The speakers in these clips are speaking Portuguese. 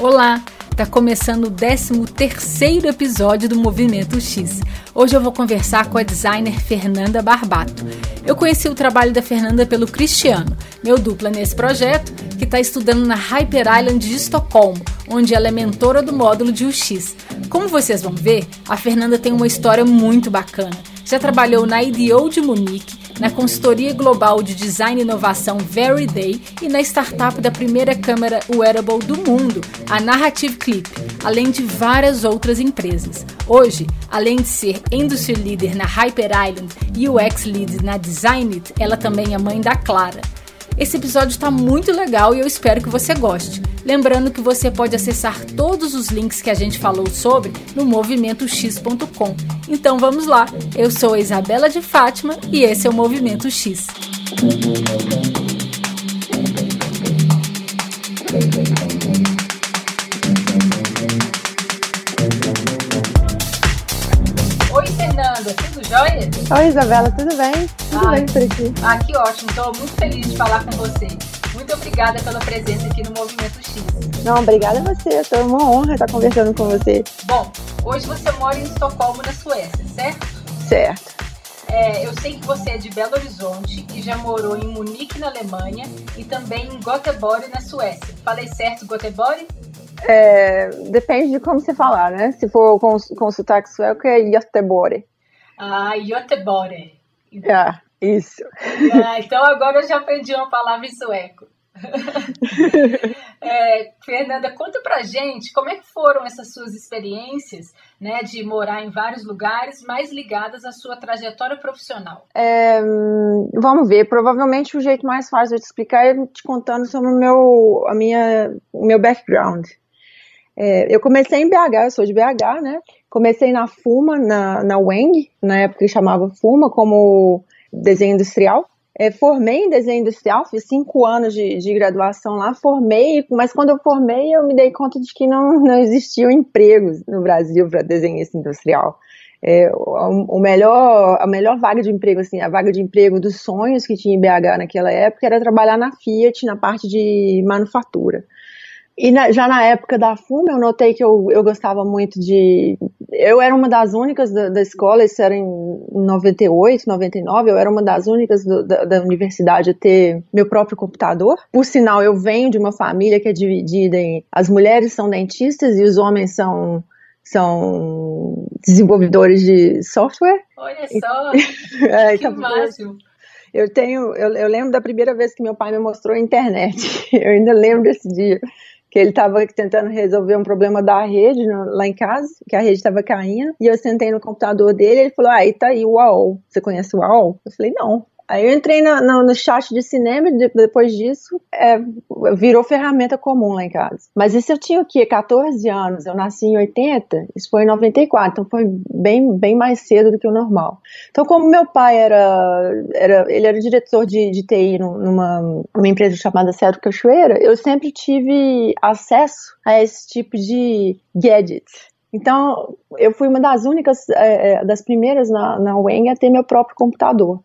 Olá, tá começando o 13 terceiro episódio do Movimento X. Hoje eu vou conversar com a designer Fernanda Barbato. Eu conheci o trabalho da Fernanda pelo Cristiano, meu dupla nesse projeto, que está estudando na Hyper Island de Estocolmo, onde ela é mentora do módulo de UX. Como vocês vão ver, a Fernanda tem uma história muito bacana. Já trabalhou na IDEO de Munique, na consultoria global de design e inovação Day e na startup da primeira câmera wearable do mundo, a Narrative Clip, além de várias outras empresas. Hoje, além de ser industry leader na Hyper Island e UX lead na Designit, ela também é mãe da Clara. Esse episódio está muito legal e eu espero que você goste. Lembrando que você pode acessar todos os links que a gente falou sobre no movimentox.com. Então vamos lá. Eu sou a Isabela de Fátima e esse é o Movimento X. Jóia? Oi, Isabela, tudo bem? Tudo ah, bem por aqui. Ah, que ótimo. Estou muito feliz de falar com você. Muito obrigada pela presença aqui no Movimento X. Não, obrigada a você. É uma honra estar conversando com você. Bom, hoje você mora em Estocolmo, na Suécia, certo? Certo. É, eu sei que você é de Belo Horizonte e já morou em Munique, na Alemanha, e também em Göteborg, na Suécia. Falei certo, Göteborg? É, depende de como você falar, né? Se for com, com sotaque sueco, é Göteborg. Ah, Göteborg. É, isso. Ah, então agora eu já aprendi uma palavra em sueco. é, Fernanda, conta pra gente como é que foram essas suas experiências né, de morar em vários lugares, mais ligadas à sua trajetória profissional. É, vamos ver, provavelmente o jeito mais fácil de explicar é te contando sobre o meu, a minha, o meu background. É, eu comecei em BH, eu sou de BH, né? Comecei na FUMA, na, na Weng, na época que chamava FUMA, como desenho industrial. É, formei em desenho industrial, fiz cinco anos de, de, graduação lá, formei, mas quando eu formei eu me dei conta de que não, não existiam empregos no Brasil para desenhista industrial. É, o, o, melhor, a melhor vaga de emprego, assim, a vaga de emprego dos sonhos que tinha em BH naquela época era trabalhar na Fiat, na parte de manufatura. E na, já na época da FUMA, eu notei que eu, eu gostava muito de. Eu era uma das únicas da, da escola, isso era em 98, 99, eu era uma das únicas do, da, da, universidade a ter meu próprio computador. Por sinal, eu venho de uma família que é dividida em. As mulheres são dentistas e os homens são são desenvolvedores de software. Olha só, é, que máximo. Eu tenho, eu, eu, lembro da primeira vez que meu pai me mostrou a internet. Eu ainda lembro desse dia que ele estava tentando resolver um problema da rede no, lá em casa, que a rede estava caindo, e eu sentei no computador dele e ele falou, ah, aí tá aí o UOL, você conhece o UOL? Eu falei, não. Aí eu entrei no, no, no chat de cinema e depois disso é, virou ferramenta comum lá em casa. Mas isso eu tinha o quê? 14 anos. Eu nasci em 80, isso foi em 94, então foi bem, bem mais cedo do que o normal. Então, como meu pai era, era ele era diretor de, de TI numa, numa empresa chamada Cedro Cachoeira, eu sempre tive acesso a esse tipo de gadgets. Então, eu fui uma das únicas, é, é das primeiras na, na a ter meu próprio computador.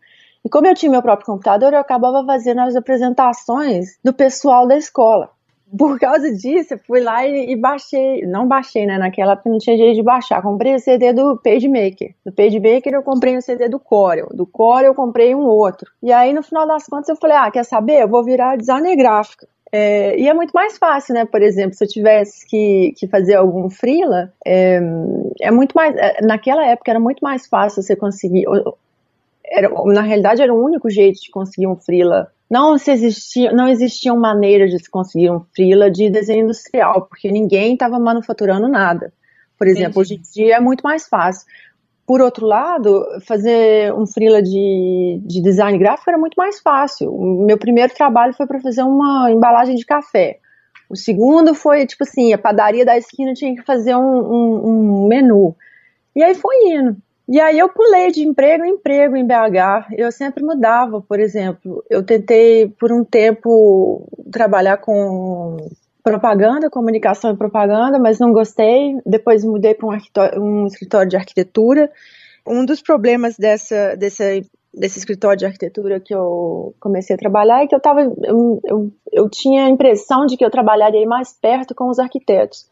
E como eu tinha meu próprio computador, eu acabava fazendo as apresentações do pessoal da escola. Por causa disso, eu fui lá e, e baixei, não baixei, né? Naquela época não tinha jeito de baixar. Comprei o CD do PageMaker. Do PageMaker eu comprei o CD do Corel. Do Corel eu comprei um outro. E aí, no final das contas, eu falei: ah, quer saber? Eu vou virar designer gráfico. É, e é muito mais fácil, né? Por exemplo, se eu tivesse que, que fazer algum freela, é, é muito mais. É, naquela época era muito mais fácil você conseguir era, na realidade era o único jeito de conseguir um freela. Não, se existia, não existiam maneiras de se conseguir um freela de desenho industrial, porque ninguém estava manufaturando nada. Por exemplo, Entendi. hoje em dia é muito mais fácil. Por outro lado, fazer um freela de, de design gráfico era muito mais fácil. O meu primeiro trabalho foi para fazer uma embalagem de café. O segundo foi, tipo assim, a padaria da esquina tinha que fazer um, um, um menu. E aí foi indo. E aí eu pulei de emprego em emprego em BH. Eu sempre mudava, por exemplo. Eu tentei por um tempo trabalhar com propaganda, comunicação e propaganda, mas não gostei. Depois mudei para um, um, escritório de arquitetura. Um dos problemas dessa, desse escritório de arquitetura que eu comecei a trabalhar é que eu tava, eu, eu, eu tinha a impressão de que eu trabalharia mais perto com os arquitetos.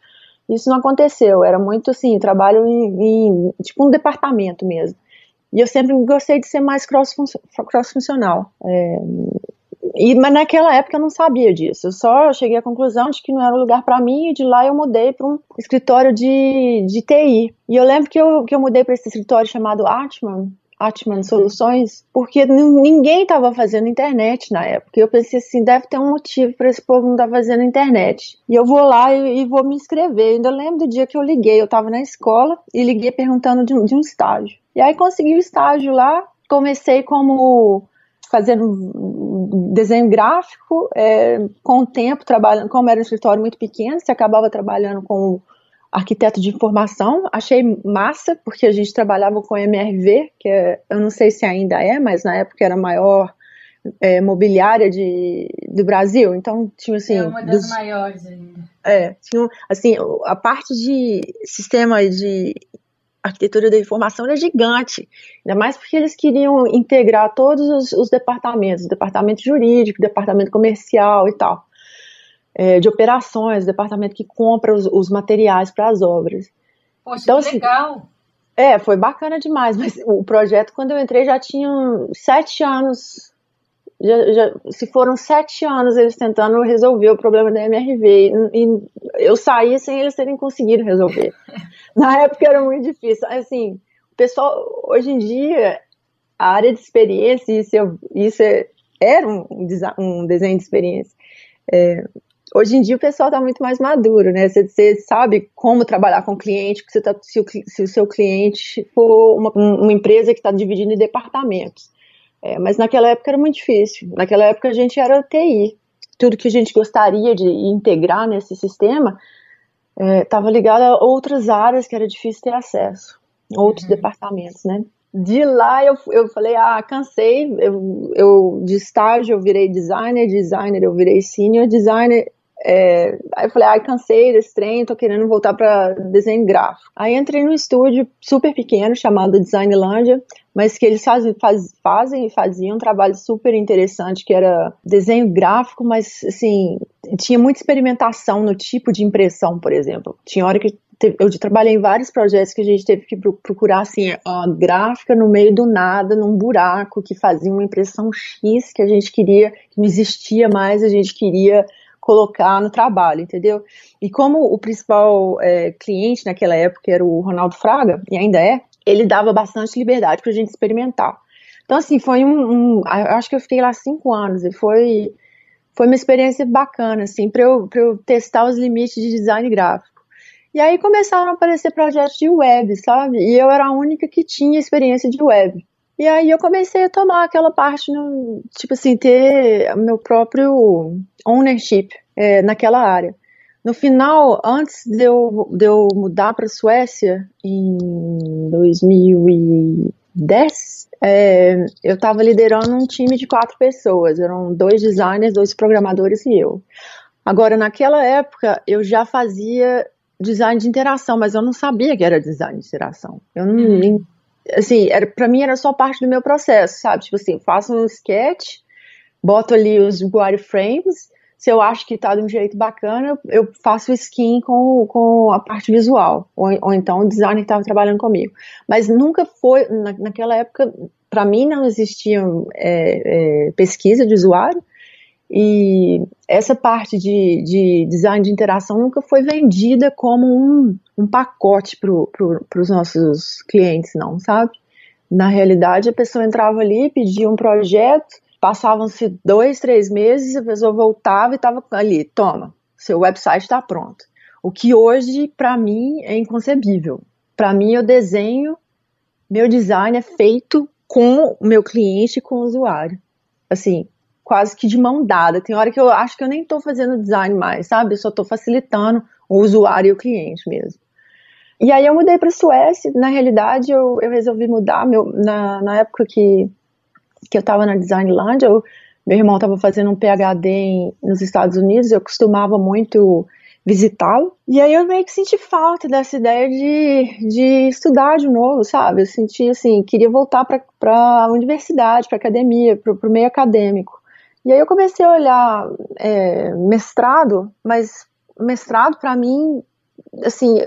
Isso não aconteceu, era muito assim, trabalho em, em tipo um departamento mesmo. E eu sempre gostei de ser mais cross-funcional. É, e, mas naquela época eu não sabia disso. Eu só cheguei à conclusão de que não era o lugar para mim e de lá eu mudei para um escritório de, de TI. E eu lembro que eu, que eu mudei para esse escritório chamado Atman, Atman Soluções, porque ninguém estava fazendo internet na época. Eu pensei assim, deve ter um motivo para esse povo não estar tá fazendo internet. E eu vou lá e, e, vou me inscrever. Eu ainda lembro do dia que eu liguei, eu estava na escola e liguei perguntando de, de um estágio. E aí consegui o estágio lá, comecei como fazendo desenho gráfico, é, com o tempo trabalhando, como era um escritório muito pequeno, você acabava trabalhando com arquiteto de informação, achei massa, porque a gente trabalhava com MRV, que é, eu não sei se ainda é, mas na época era a maior é, mobiliária de, do Brasil, então tinha assim... É uma das dos, maiores ainda. É, tinha, assim, a parte de sistema de arquitetura da informação era gigante, ainda mais porque eles queriam integrar todos os, os departamentos, departamento jurídico, departamento comercial e tal, é, de operações, departamento que compra os, os materiais para as obras. Poxa, então, que assim, legal! É, foi bacana demais, mas o projeto, quando eu entrei, já tinha sete anos já, já, se foram sete anos eles tentando resolver o problema da MRV e, e eu saí sem eles terem conseguido resolver. Na época era muito difícil. Assim, o pessoal, hoje em dia, a área de experiência, isso, isso é, era um, um, desenho de experiência. É, hoje em dia o pessoal está muito mais maduro, né? Você, você, sabe como trabalhar com o cliente, você tá, se, o, se o seu cliente for uma, uma empresa que está dividindo em departamentos. É, mas naquela época era muito difícil. Naquela época a gente era TI. Tudo que a gente gostaria de integrar nesse sistema estava é, ligado a outras áreas que era difícil ter acesso, outros uhum. departamentos, né? De lá eu, eu falei, ah, cansei, eu, eu de estágio eu virei designer, designer eu virei senior designer, é, aí eu falei, ai, cansei desse trem, tô querendo voltar para desenho gráfico. Aí entrei num estúdio super pequeno chamado Designlandia, mas que eles faz, faz, fazem e faziam um trabalho super interessante, que era desenho gráfico, mas assim, tinha muita experimentação no tipo de impressão, por exemplo. Tinha hora que eu trabalhei em vários projetos que a gente teve que procurar assim, a gráfica no meio do nada, num buraco que fazia uma impressão X que a gente queria, que não existia mais, a gente queria colocar no trabalho, entendeu? E como o principal é, cliente naquela época era o Ronaldo Fraga, e ainda é, ele dava bastante liberdade para a gente experimentar. Então, assim, foi um, um, Acho que eu fiquei lá cinco anos e foi, foi uma experiência bacana, assim, para eu, eu testar os limites de design gráfico. E aí começaram a aparecer projetos de web, sabe? E eu era a única que tinha experiência de web. E aí eu comecei a tomar aquela parte, no, tipo assim, ter meu próprio ownership é, naquela área. No final, antes de eu, de eu mudar para a Suécia, em 2010, é, eu estava liderando um time de quatro pessoas. Eram dois designers, dois programadores e eu. Agora, naquela época, eu já fazia design de interação, mas eu não sabia que era design de interação. Eu não, uhum assim, era, pra mim era só parte do meu processo, sabe? Tipo assim, faço um sketch, boto ali os wireframes, se eu acho que tá de um jeito bacana, eu faço skin com, com a parte visual, ou, ou então o designer que estava trabalhando comigo. Mas nunca foi, na, naquela época, para mim não existia é, é, pesquisa de usuário, e essa parte de, de, design de interação nunca foi vendida como um, um pacote para pro, os nossos clientes, não, sabe? Na realidade, a pessoa entrava ali, pedia um projeto, passavam-se dois, três meses, a pessoa voltava e estava ali, toma, seu website está pronto. O que hoje, para mim, é inconcebível. Para mim, eu desenho, meu design é feito com o meu cliente e com o usuário. Assim, quase que de mão dada. Tem hora que eu acho que eu nem estou fazendo design mais, sabe? Eu só estou facilitando o usuário e o cliente mesmo. E aí eu mudei para Suécia. Na realidade, eu, eu resolvi mudar. Meu, na, na época que, que eu estava na Designland, eu, meu irmão estava fazendo um PhD em, nos Estados Unidos. Eu costumava muito visitá-lo. E aí eu meio que senti falta dessa ideia de, de estudar de novo, sabe? Eu senti assim, queria voltar para a universidade, para academia, para o meio acadêmico. E aí eu comecei a olhar é, mestrado, mas mestrado para mim, assim,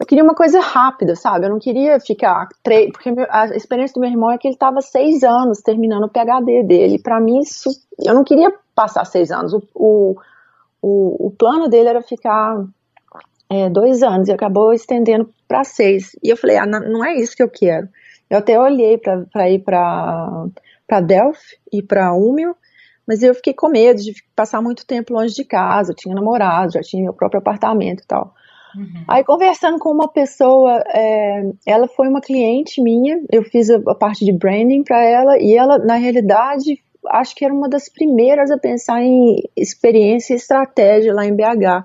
eu queria uma coisa rápida, sabe? Eu não queria ficar três, porque a experiência do meu irmão é que ele estava seis anos terminando o PhD dele. Para mim isso, eu não queria passar seis anos. O, o, o, o plano dele era ficar é, dois anos e acabou estendendo para seis. E eu falei, ah, não, é isso que eu quero. Eu até olhei para ir para para Delphi e para Umil, mas eu fiquei com medo de passar muito tempo longe de casa. Eu tinha namorado, já tinha meu próprio apartamento e tal. Uhum. Aí, conversando com uma pessoa, é, ela foi uma cliente minha, eu fiz a, a parte de branding para ela, e ela, na realidade, acho que era uma das primeiras a pensar em experiência e estratégia lá em BH.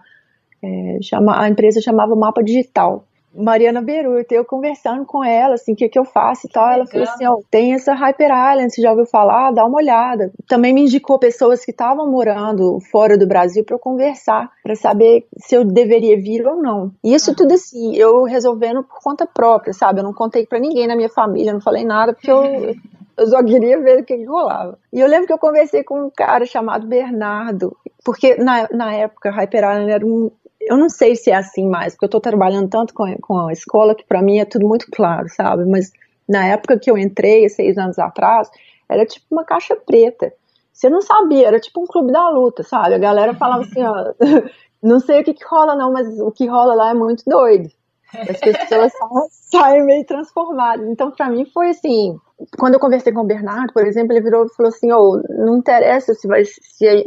É, chama, a empresa chamava Mapa Digital. Mariana Beruto, eu conversando com ela, assim, o que, que eu faço e tal, ela falou assim, ó, tem essa Hyper Island, você já ouviu falar? Dá uma olhada. Também me indicou pessoas que estavam morando fora do Brasil para eu conversar, para saber se eu deveria vir ou não. E isso ah. tudo assim, eu resolvendo por conta própria, sabe? Eu não contei para ninguém na minha família, não falei nada, porque eu eu só queria ver o que, que, rolava. E eu lembro que eu conversei com um cara chamado Bernardo, porque na, na época Hyper Island era um, eu não sei se é assim mais, porque eu estou trabalhando tanto com, com a escola que para mim é tudo muito claro, sabe? Mas na época que eu entrei, seis anos atrás, era tipo uma caixa preta. Você não sabia, era tipo um clube da luta, sabe? A galera falava assim, ó, não sei o que, que rola não, mas o que rola lá é muito doido. As pessoas saem meio transformadas. Então, para mim, foi assim. Quando eu conversei com o Bernardo, por exemplo, ele virou e falou assim: oh, não interessa se vai. Se,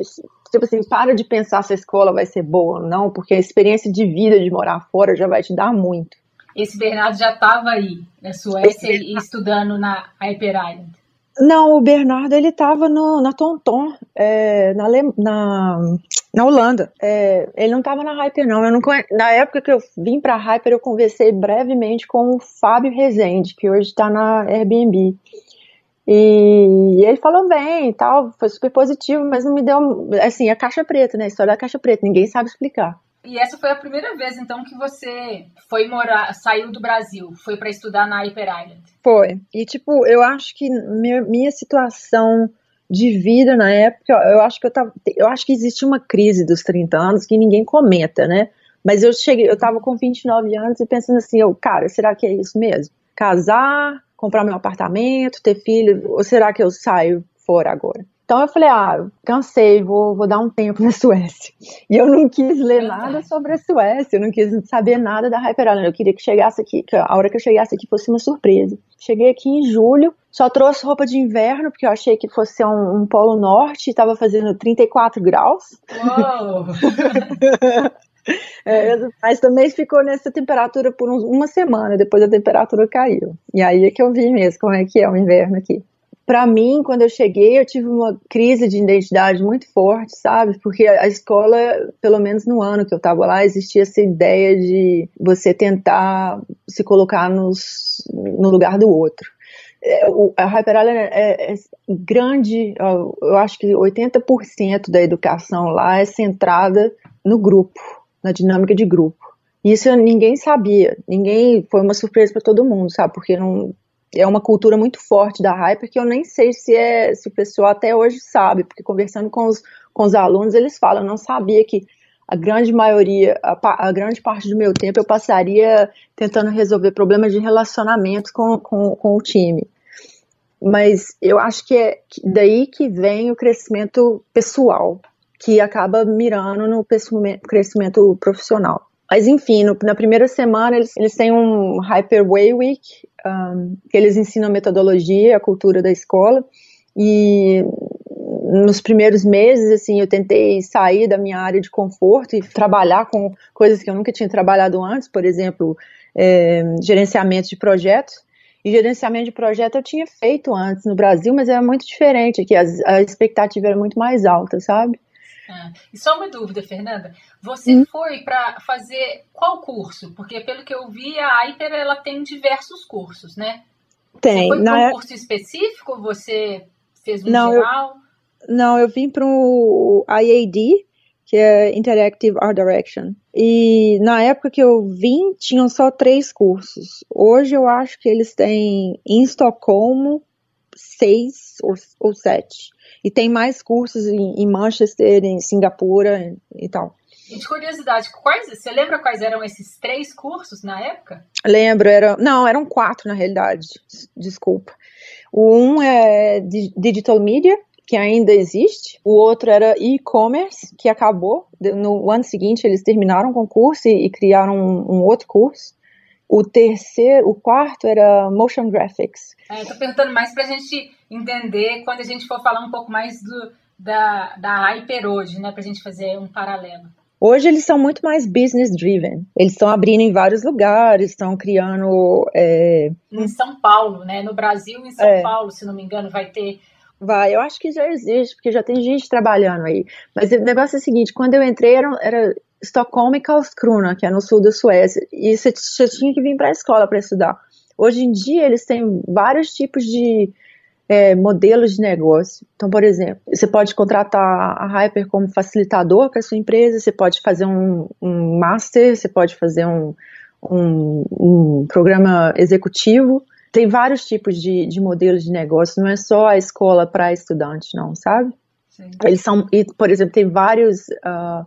tipo assim, para de pensar se a escola vai ser boa ou não, porque a experiência de vida de morar fora já vai te dar muito. Esse Bernardo já estava aí na Suécia Esse... estudando na Hyper Island. Não, o Bernardo ele estava na Tonton, é, na, na, na, Holanda. É, ele não estava na Hyper, não. Eu não. Na época que eu vim para a Hyper, eu conversei brevemente com o Fábio Rezende, que hoje está na Airbnb. E ele falou bem e tal, foi super positivo, mas não me deu, assim, a caixa preta, né? A história da caixa preta, ninguém sabe explicar. E essa foi a primeira vez, então, que você foi morar, saiu do Brasil, foi para estudar na Hyper Island? Foi. E, tipo, eu acho que minha, minha situação de vida na época, eu acho que eu tava, eu acho que existia uma crise dos 30 anos que ninguém comenta, né? Mas eu cheguei, eu tava com 29 anos e pensando assim, eu, cara, será que é isso mesmo? Casar, comprar meu apartamento, ter filho, ou será que eu saio fora agora? Então eu falei, ah, cansei, vou, vou dar um tempo na Suécia. E eu não quis ler nada sobre a Suécia, eu não quis saber nada da Hyper Island. Eu queria que chegasse aqui, que a hora que eu chegasse aqui fosse uma surpresa. Cheguei aqui em julho, só trouxe roupa de inverno, porque eu achei que fosse um, um polo norte, estava fazendo 34 graus. Uou! É, mas também ficou nessa temperatura por uns, uma semana, depois a temperatura caiu. E aí é que eu vi mesmo como é que é o inverno aqui. Para mim, quando eu cheguei, eu tive uma crise de identidade muito forte, sabe? Porque a escola, pelo menos no ano que eu estava lá, existia essa ideia de você tentar se colocar nos, no lugar do outro. É, a Hyper Island é, é, grande, eu acho que 80% da educação lá é centrada no grupo na dinâmica de grupo. Isso ninguém sabia, ninguém foi uma surpresa para todo mundo, sabe? Porque não é uma cultura muito forte da Hyper que eu nem sei se é se o pessoal até hoje sabe, porque conversando com os, com os alunos eles falam, eu não sabia que a grande maioria, a, a, grande parte do meu tempo eu passaria tentando resolver problemas de relacionamento com, com, com o time. Mas eu acho que é daí que vem o crescimento pessoal, que acaba mirando no crescimento profissional. Mas enfim, no, na primeira semana eles, eles têm um Hyper Way Week, um, que eles ensinam a metodologia, a cultura da escola, e nos primeiros meses, assim, eu tentei sair da minha área de conforto e trabalhar com coisas que eu nunca tinha trabalhado antes, por exemplo, é, gerenciamento de projetos. E gerenciamento de projeto eu tinha feito antes no Brasil, mas era muito diferente a, a expectativa era muito mais alta, sabe? Ah, e só uma dúvida, Fernanda. Você hum? foi para fazer qual curso? Porque pelo que eu vi, a Hyper ela tem diversos cursos, né? Tem. Você foi para um é... curso específico? Você fez um não, geral? Eu, não, eu vim para o IAD, que é Interactive Art Direction. E na época que eu vim, tinham só três cursos. Hoje eu acho que eles têm em Estocolmo seis ou, ou sete. E tem mais cursos em, em Manchester, em Singapura e tal. E de curiosidade, quais, você lembra quais eram esses três cursos na época? Lembro, era, não, eram quatro na realidade, desculpa. O um é Digital Media, que ainda existe. O outro era e-commerce, que acabou. No ano seguinte, eles terminaram o concurso e, e criaram um, um, outro curso. O terceiro, o quarto era motion graphics. É, Estou perguntando mais para a gente entender quando a gente for falar um pouco mais do, da, da Hyper hoje, né? Para a gente fazer um paralelo. Hoje eles são muito mais business driven. Eles estão abrindo em vários lugares, estão criando. É... Em São Paulo, né? No Brasil, em São é. Paulo, se não me engano, vai ter Vai, eu acho que já existe, porque já tem gente trabalhando aí. Mas o negócio é o seguinte, quando eu entrei era, era Estocolmo e Karlskrona, que é no sul da Suécia, e você, você tinha que vir para a escola para estudar. Hoje em dia eles têm vários tipos de é, modelos de negócio. Então, por exemplo, você pode contratar a Hyper como facilitador para sua empresa, você pode fazer um, um master, você pode fazer um, um, um programa executivo, tem vários tipos de, de modelos de negócio, não é só a escola para estudante, não, sabe? Sim. Eles são, e, por exemplo, tem vários uh,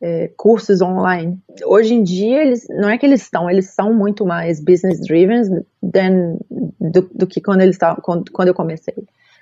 é, cursos online. Hoje em dia, eles não é que eles estão, eles são muito mais business driven than, do, do que quando eles estavam, quando, quando eu comecei.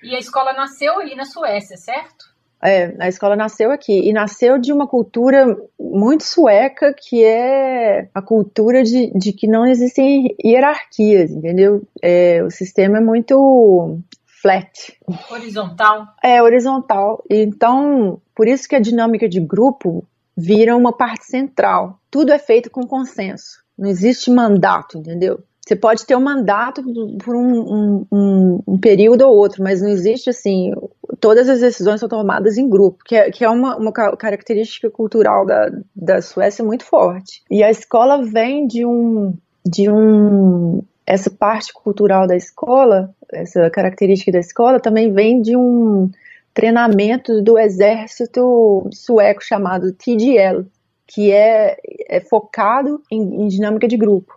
E a escola nasceu aí na Suécia, certo? É, a escola nasceu aqui e nasceu de uma cultura muito sueca que é a cultura de, de que não existem hierarquias, entendeu? É, o sistema é muito flat. Horizontal. É, horizontal. Então, por isso que a dinâmica de grupo vira uma parte central. Tudo é feito com consenso. Não existe mandato, entendeu? Você pode ter um mandato por um, um, um, um, período ou outro, mas não existe assim. Todas as decisões são tomadas em grupo, que é, que é uma, uma característica cultural da, da Suécia muito forte. E a escola vem de um. De um essa parte cultural da escola, essa característica da escola, também vem de um treinamento do exército sueco chamado TDL, que é, é focado em, em dinâmica de grupo.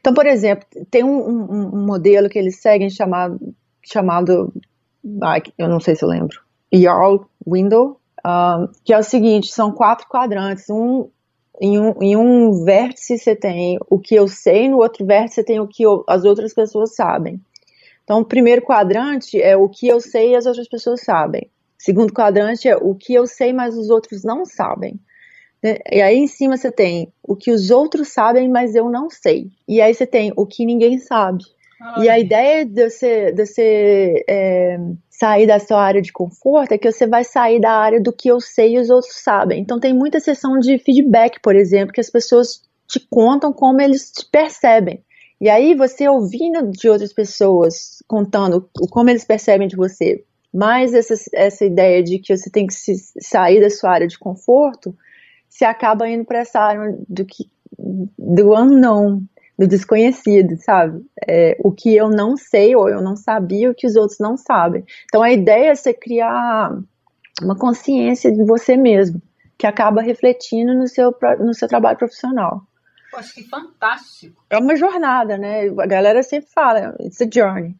Então, por exemplo, tem um, um, um modelo que eles seguem chamado, chamado eu não sei se eu lembro, Jarl Window, um, que é o seguinte, são quatro quadrantes, um em um, em um vértice você tem o que eu sei, no outro vértice você tem o que eu, as outras pessoas sabem. Então, o primeiro quadrante é o que eu sei e as outras pessoas sabem. Segundo quadrante é o que eu sei, mas os outros não sabem. Né? E aí em cima você tem o que os outros sabem, mas eu não sei. E aí você tem o que ninguém sabe. Ai. E a ideia de você, de você é, sair da sua área de conforto é que você vai sair da área do que eu sei e os outros sabem. Então tem muita sessão de feedback, por exemplo, que as pessoas te contam como eles te percebem. E aí você ouvindo de outras pessoas contando como eles percebem de você, mais essa, essa ideia de que você tem que se, sair da sua área de conforto, se acaba indo para essa área do que do unknown, do desconhecido, sabe? É, o que eu não sei ou eu não sabia, o que os outros não sabem. Então a ideia é você criar uma consciência de você mesmo, que acaba refletindo no seu, no seu trabalho profissional. Poxa, que fantástico! É uma jornada, né? A galera sempre fala, it's a journey.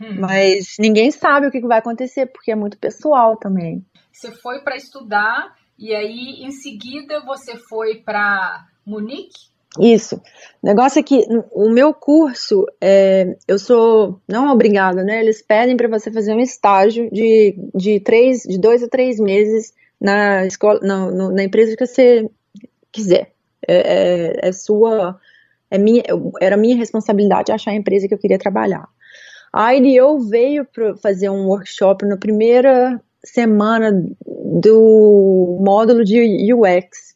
Hum. Mas ninguém sabe o que vai acontecer, porque é muito pessoal também. Você foi para estudar e aí, em seguida, você foi para Munique? Isso. O negócio é que o meu curso, é, eu sou não obrigada, né? Eles pedem para você fazer um estágio de, de, três, de dois a três meses na escola, na, na empresa que você quiser. É, é, é sua, é minha, era minha responsabilidade achar a empresa que eu queria trabalhar. A IDEO veio para fazer um workshop na primeira semana do módulo de UX.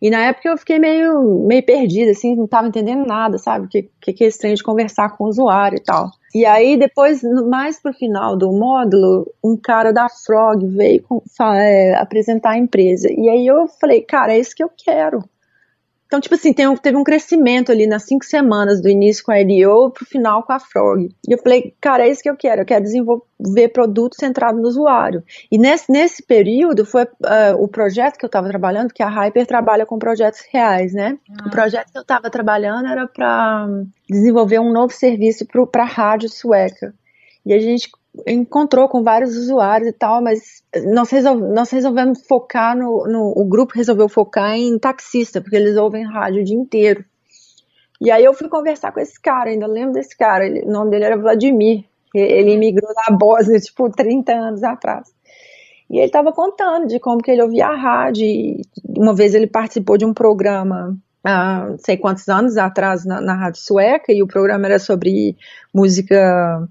E na época eu fiquei meio, meio perdida, assim, não estava entendendo nada, sabe? O que, que, é estranho de conversar com o usuário e tal. E aí, depois, mais pro final do módulo, um cara da Frog veio com, é, apresentar a empresa. E aí eu falei, cara, é isso que eu quero. Então, tipo assim, um, teve um crescimento ali nas cinco semanas do início com a EDO pro final com a Frog. E eu falei, cara, é isso que eu quero, eu quero desenvolver produto centrado no usuário. E nesse, nesse período foi uh, o projeto que eu estava trabalhando, que a Hyper trabalha com projetos reais, né? Ah. O projeto que eu estava trabalhando era para desenvolver um novo serviço para a rádio sueca. E a gente encontrou com vários usuários e tal, mas nós, resolve, nós resolvemos focar no, no, O grupo resolveu focar em taxista, porque eles ouvem rádio o dia inteiro. E aí eu fui conversar com esse cara, ainda lembro desse cara, ele, o nome dele era Vladimir. Ele imigrou da Bósnia, tipo, 30 anos atrás. E ele estava contando de como que ele ouvia a rádio. uma vez ele participou de um programa há sei quantos anos atrás na, na rádio sueca, e o programa era sobre música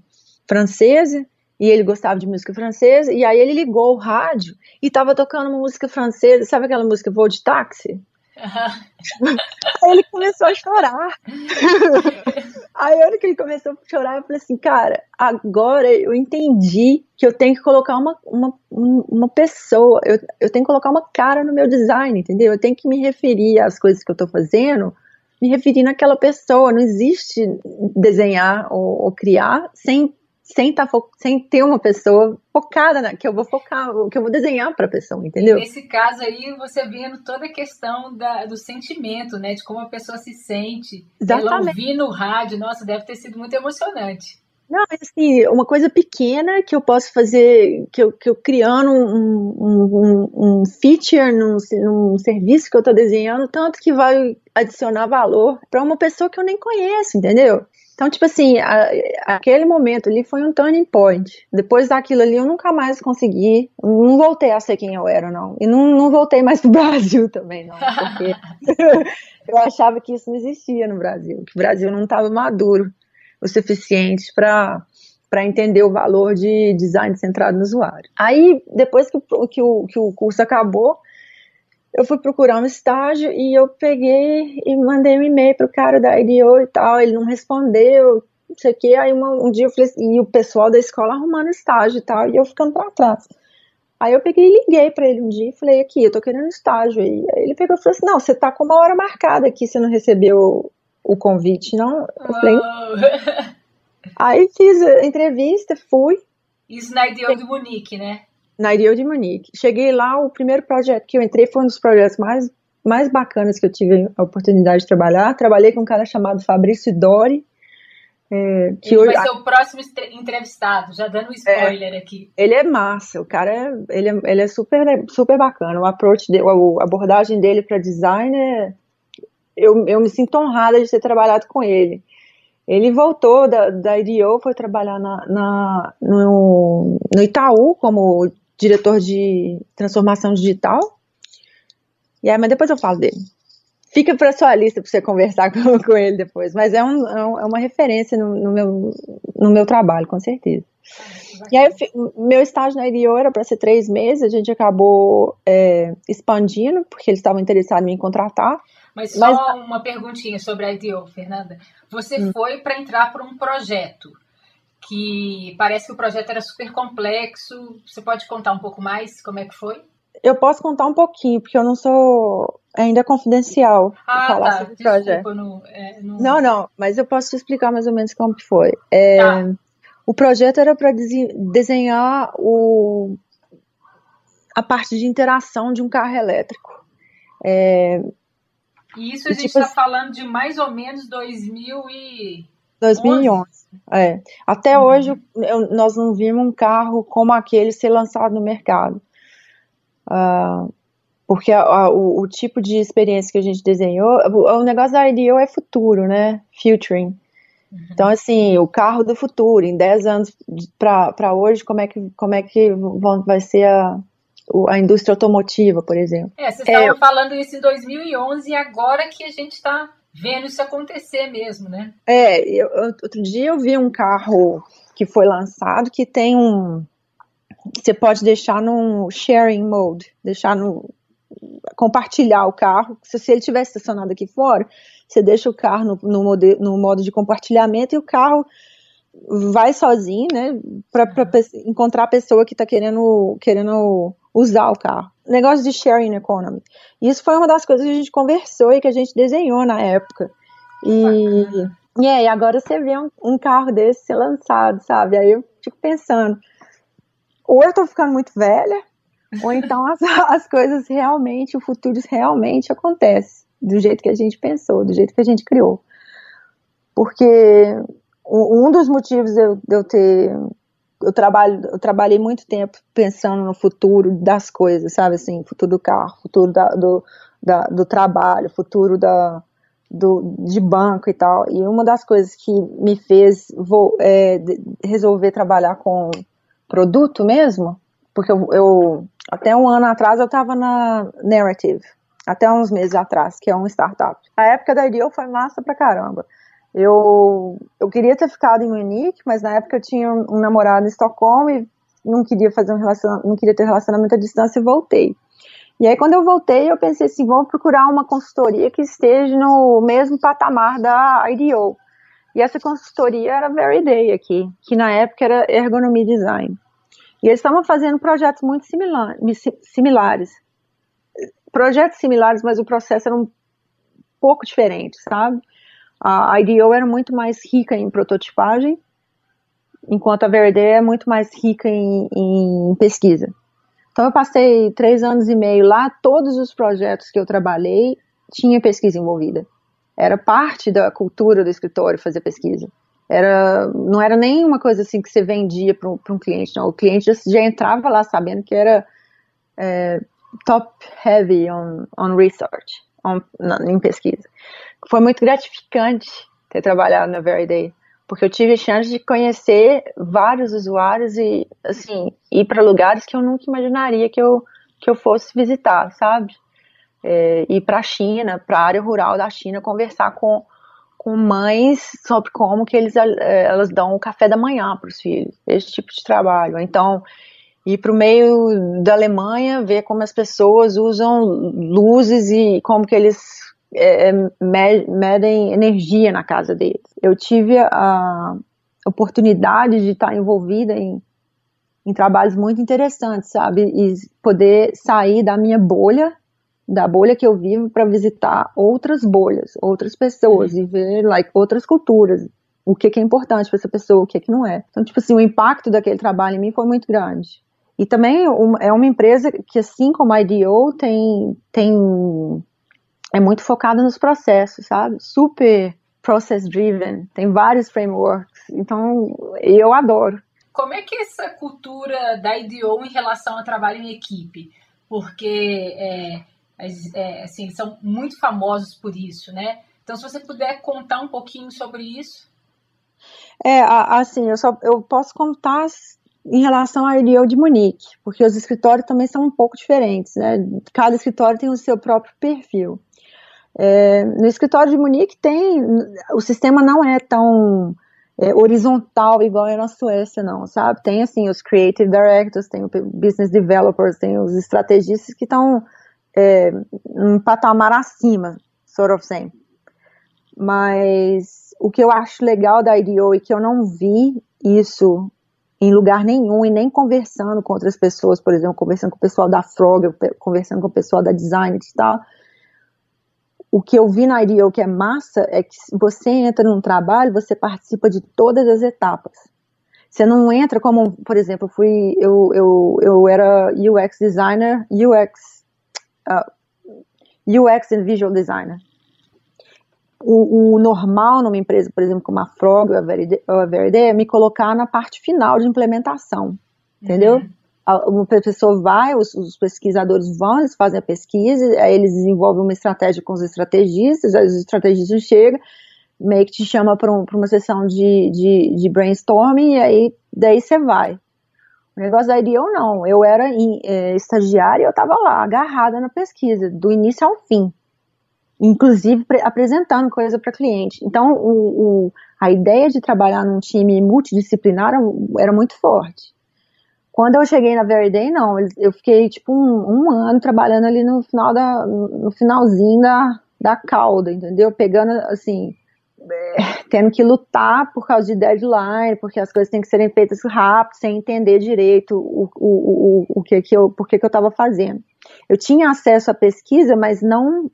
francesa e ele gostava de música francesa, e aí ele ligou o rádio e estava tocando uma música francesa, sabe aquela música Voo de Táxi? Uhum. aí ele começou a chorar. aí a hora que ele começou a chorar, eu falei assim, cara, agora eu entendi que eu tenho que colocar uma, uma, uma pessoa, eu, eu tenho que colocar uma cara no meu design, entendeu? Eu tenho que me referir às coisas que eu estou fazendo me referir naquela pessoa. Não existe desenhar ou, ou criar sem sem, tá sem ter uma pessoa focada na, que eu vou focar, que eu vou desenhar para a pessoa, entendeu? Nesse caso aí, você vendo toda a questão da, do sentimento, né? De como a pessoa se sente. Exatamente. Ela ouvir no rádio, nossa, deve ter sido muito emocionante. Não, assim, uma coisa pequena que eu posso fazer, que eu, que eu criando um, um, um feature num, num serviço que eu estou desenhando, tanto que vai adicionar valor para uma pessoa que eu nem conheço, entendeu? Então, tipo assim, a, aquele momento ali foi um turning point. Depois daquilo ali, eu nunca mais consegui, não voltei a ser quem eu era, não. E não, não voltei mais pro Brasil também, não. Porque eu achava que isso não existia no Brasil, que o Brasil não estava maduro o suficiente para para entender o valor de design centrado no usuário. Aí, depois que, que, o, que o curso acabou, eu fui procurar um estágio e eu peguei e mandei um e-mail pro cara da IDO e tal, ele não respondeu, não sei o que, aí uma, um dia eu falei assim, e o pessoal da escola arrumando estágio e tal, e eu ficando pra trás. Aí eu peguei e liguei para ele um dia e falei, aqui, eu tô querendo estágio aí. Aí ele pegou e falou assim, não, você tá com uma hora marcada aqui, você não recebeu o convite, não? Eu falei, oh. aí fiz a entrevista, fui. Isso na IDO de Munique, né? Na IDEO de Munique. Cheguei lá, o primeiro projeto que eu entrei foi um dos projetos mais, mais bacanas que eu tive a oportunidade de trabalhar. Trabalhei com um cara chamado Fabrício Dori. É, que ele hoje, vai ser o próximo entrevistado, já dando um spoiler é, aqui. Ele é massa, o cara é, ele é, ele é super, super bacana. O approach, de, a abordagem dele para design é, eu, eu me sinto honrada de ter trabalhado com ele. Ele voltou da, da IDEO, foi trabalhar na, na no, no Itaú como diretor de transformação digital. E aí, mas depois eu falo dele. Fica para sua lista para você conversar com, com, ele depois. Mas é, um, é, é uma referência no, no, meu, no meu trabalho, com certeza. E aí, meu estágio na IDEO era para ser três meses, a gente acabou é, expandindo, porque eles estavam interessados em me contratar. Mas só Mas... uma perguntinha sobre a IDEO, Fernanda. Você hum. foi para entrar por um projeto que parece que o projeto era super complexo. Você pode contar um pouco mais como é que foi? Eu posso contar um pouquinho, porque eu não sou ainda confidencial ah, falar tá. sobre o projeto. No, é, no... Não, não, mas eu posso te explicar mais ou menos como que foi. É, tá. O projeto era para desenhar o, a parte de interação de um carro elétrico. É, e isso a gente está tipo, falando de mais ou menos 2000 e... 2011. É. Até uhum. hoje eu, nós não vimos um carro como aquele ser lançado no mercado. Uh, porque a, a, o, o, tipo de experiência que a gente desenhou, o, o negócio da IDEO é futuro, né? Futuring. Uhum. Então, assim, o carro do futuro, em 10 anos para hoje, como é que, como é que vão, vai ser a, a indústria automotiva, por exemplo. É, vocês estavam é, falando isso em 2011 e agora que a gente está vendo isso acontecer mesmo, né? É, eu, outro dia eu vi um carro que foi lançado que tem um. Você pode deixar no sharing mode, deixar no. compartilhar o carro. Se, se ele estiver estacionado aqui fora, você deixa o carro no, no, no modo de compartilhamento e o carro vai sozinho, né, para encontrar a pessoa que está querendo, querendo usar o carro. Negócio de sharing economy. Isso foi uma das coisas que a gente conversou e que a gente desenhou na época. E, e agora você vê um, um carro desse ser lançado, sabe? Aí eu fico pensando, ou eu tô ficando muito velha, ou então as, as coisas realmente, o futuro realmente acontece do jeito que a gente pensou, do jeito que a gente criou. Porque um dos motivos de eu, de eu ter eu trabalho, eu trabalhei muito tempo pensando no futuro das coisas, sabe assim, futuro do carro, futuro da, do, da, do trabalho, futuro da, do, de banco e tal. E uma das coisas que me fez vou, é, resolver trabalhar com produto mesmo, porque eu, eu até um ano atrás eu estava na Narrative, até uns meses atrás, que é um startup. A época da Ideal foi massa pra caramba. Eu, eu queria ter ficado em Munique, mas na época eu tinha um, namorado em Estocolmo e não queria fazer um relacionamento, não queria ter relacionamento à distância e voltei. E aí quando eu voltei, eu pensei assim, vamos procurar uma consultoria que esteja no mesmo patamar da IDEO. E essa consultoria era a aqui, que na época era Ergonomia Design. E eles estavam fazendo projetos muito similar, similares. Projetos similares, mas o processo era um pouco diferente, sabe? A IDEO era muito mais rica em prototipagem, enquanto a Verde é muito mais rica em, em, pesquisa. Então eu passei três anos e meio lá, todos os projetos que eu trabalhei tinha pesquisa envolvida. Era parte da cultura do escritório fazer pesquisa. Era, não era nem uma coisa assim que você vendia para um, um, cliente, não. O cliente já, já, entrava lá sabendo que era é, top heavy on, on research, on, na, em pesquisa foi muito gratificante ter trabalhado na Day, porque eu tive a chance de conhecer vários usuários e, assim, ir para lugares que eu nunca imaginaria que eu, que eu fosse visitar, sabe? É, ir para a China, para a área rural da China, conversar com, com mães sobre como que eles, é, elas dão o café da manhã para os filhos, esse tipo de trabalho. Então, ir para o meio da Alemanha, ver como as pessoas usam luzes e como que eles é, é medem energia na casa deles. Eu tive a oportunidade de estar envolvida em, em trabalhos muito interessantes, sabe? E poder sair da minha bolha, da bolha que eu vivo, para visitar outras bolhas, outras pessoas e ver like, outras culturas. O que, que é importante para essa pessoa, o que, que não é. Então, tipo assim, o impacto daquele trabalho em mim foi muito grande. E também é uma empresa que, assim como a IDEO, tem, tem é muito focada nos processos, sabe? Super process driven, tem vários frameworks, então eu adoro. Como é que é essa cultura da IDEO em relação ao trabalho em equipe? Porque é, é, assim, são muito famosos por isso, né? Então, se você puder contar um pouquinho sobre isso. É, assim, eu só eu posso contar em relação à IDEO de Munique, porque os escritórios também são um pouco diferentes, né? Cada escritório tem o seu próprio perfil. É, no escritório de Munique tem, o sistema não é tão é, horizontal igual é na Suécia, não, sabe? Tem, assim, os creative directors, tem os business developers, tem os estrategistas que estão é, um patamar acima, sort of same. Mas o que eu acho legal da IDEO e que eu não vi isso em lugar nenhum e nem conversando com outras pessoas, por exemplo, conversando com o pessoal da Frog, conversando com o pessoal da Design e tal, o que eu vi na IDEO que é massa é que você entra num trabalho, você participa de todas as etapas. Você não entra como, por exemplo, fui eu, eu, eu era UX designer, UX uh, UX and visual designer. O, o, normal numa empresa, por exemplo, como a Frog ou a Verde, é me colocar na parte final de implementação, entendeu? Uhum uma pessoa vai, os, os, pesquisadores vão, eles fazem a pesquisa, aí eles desenvolvem uma estratégia com os estrategistas, aí os estrategistas chegam, meio que te chama para um, uma sessão de, de, de, brainstorming, e aí daí você vai. O negócio da IDEO não, eu era em, é, estagiária e eu estava lá, agarrada na pesquisa, do início ao fim. Inclusive apresentando coisa para cliente. Então, o, o, a ideia de trabalhar num time multidisciplinar era muito forte. Quando eu cheguei na Day, não, eu fiquei tipo um, um, ano trabalhando ali no final da, no finalzinho da, da cauda, entendeu? Pegando assim, tendo que lutar por causa de deadline, porque as coisas têm que serem feitas rápido, sem entender direito o, o, o, o que, que eu, por que, que eu estava fazendo. Eu tinha acesso à pesquisa, mas não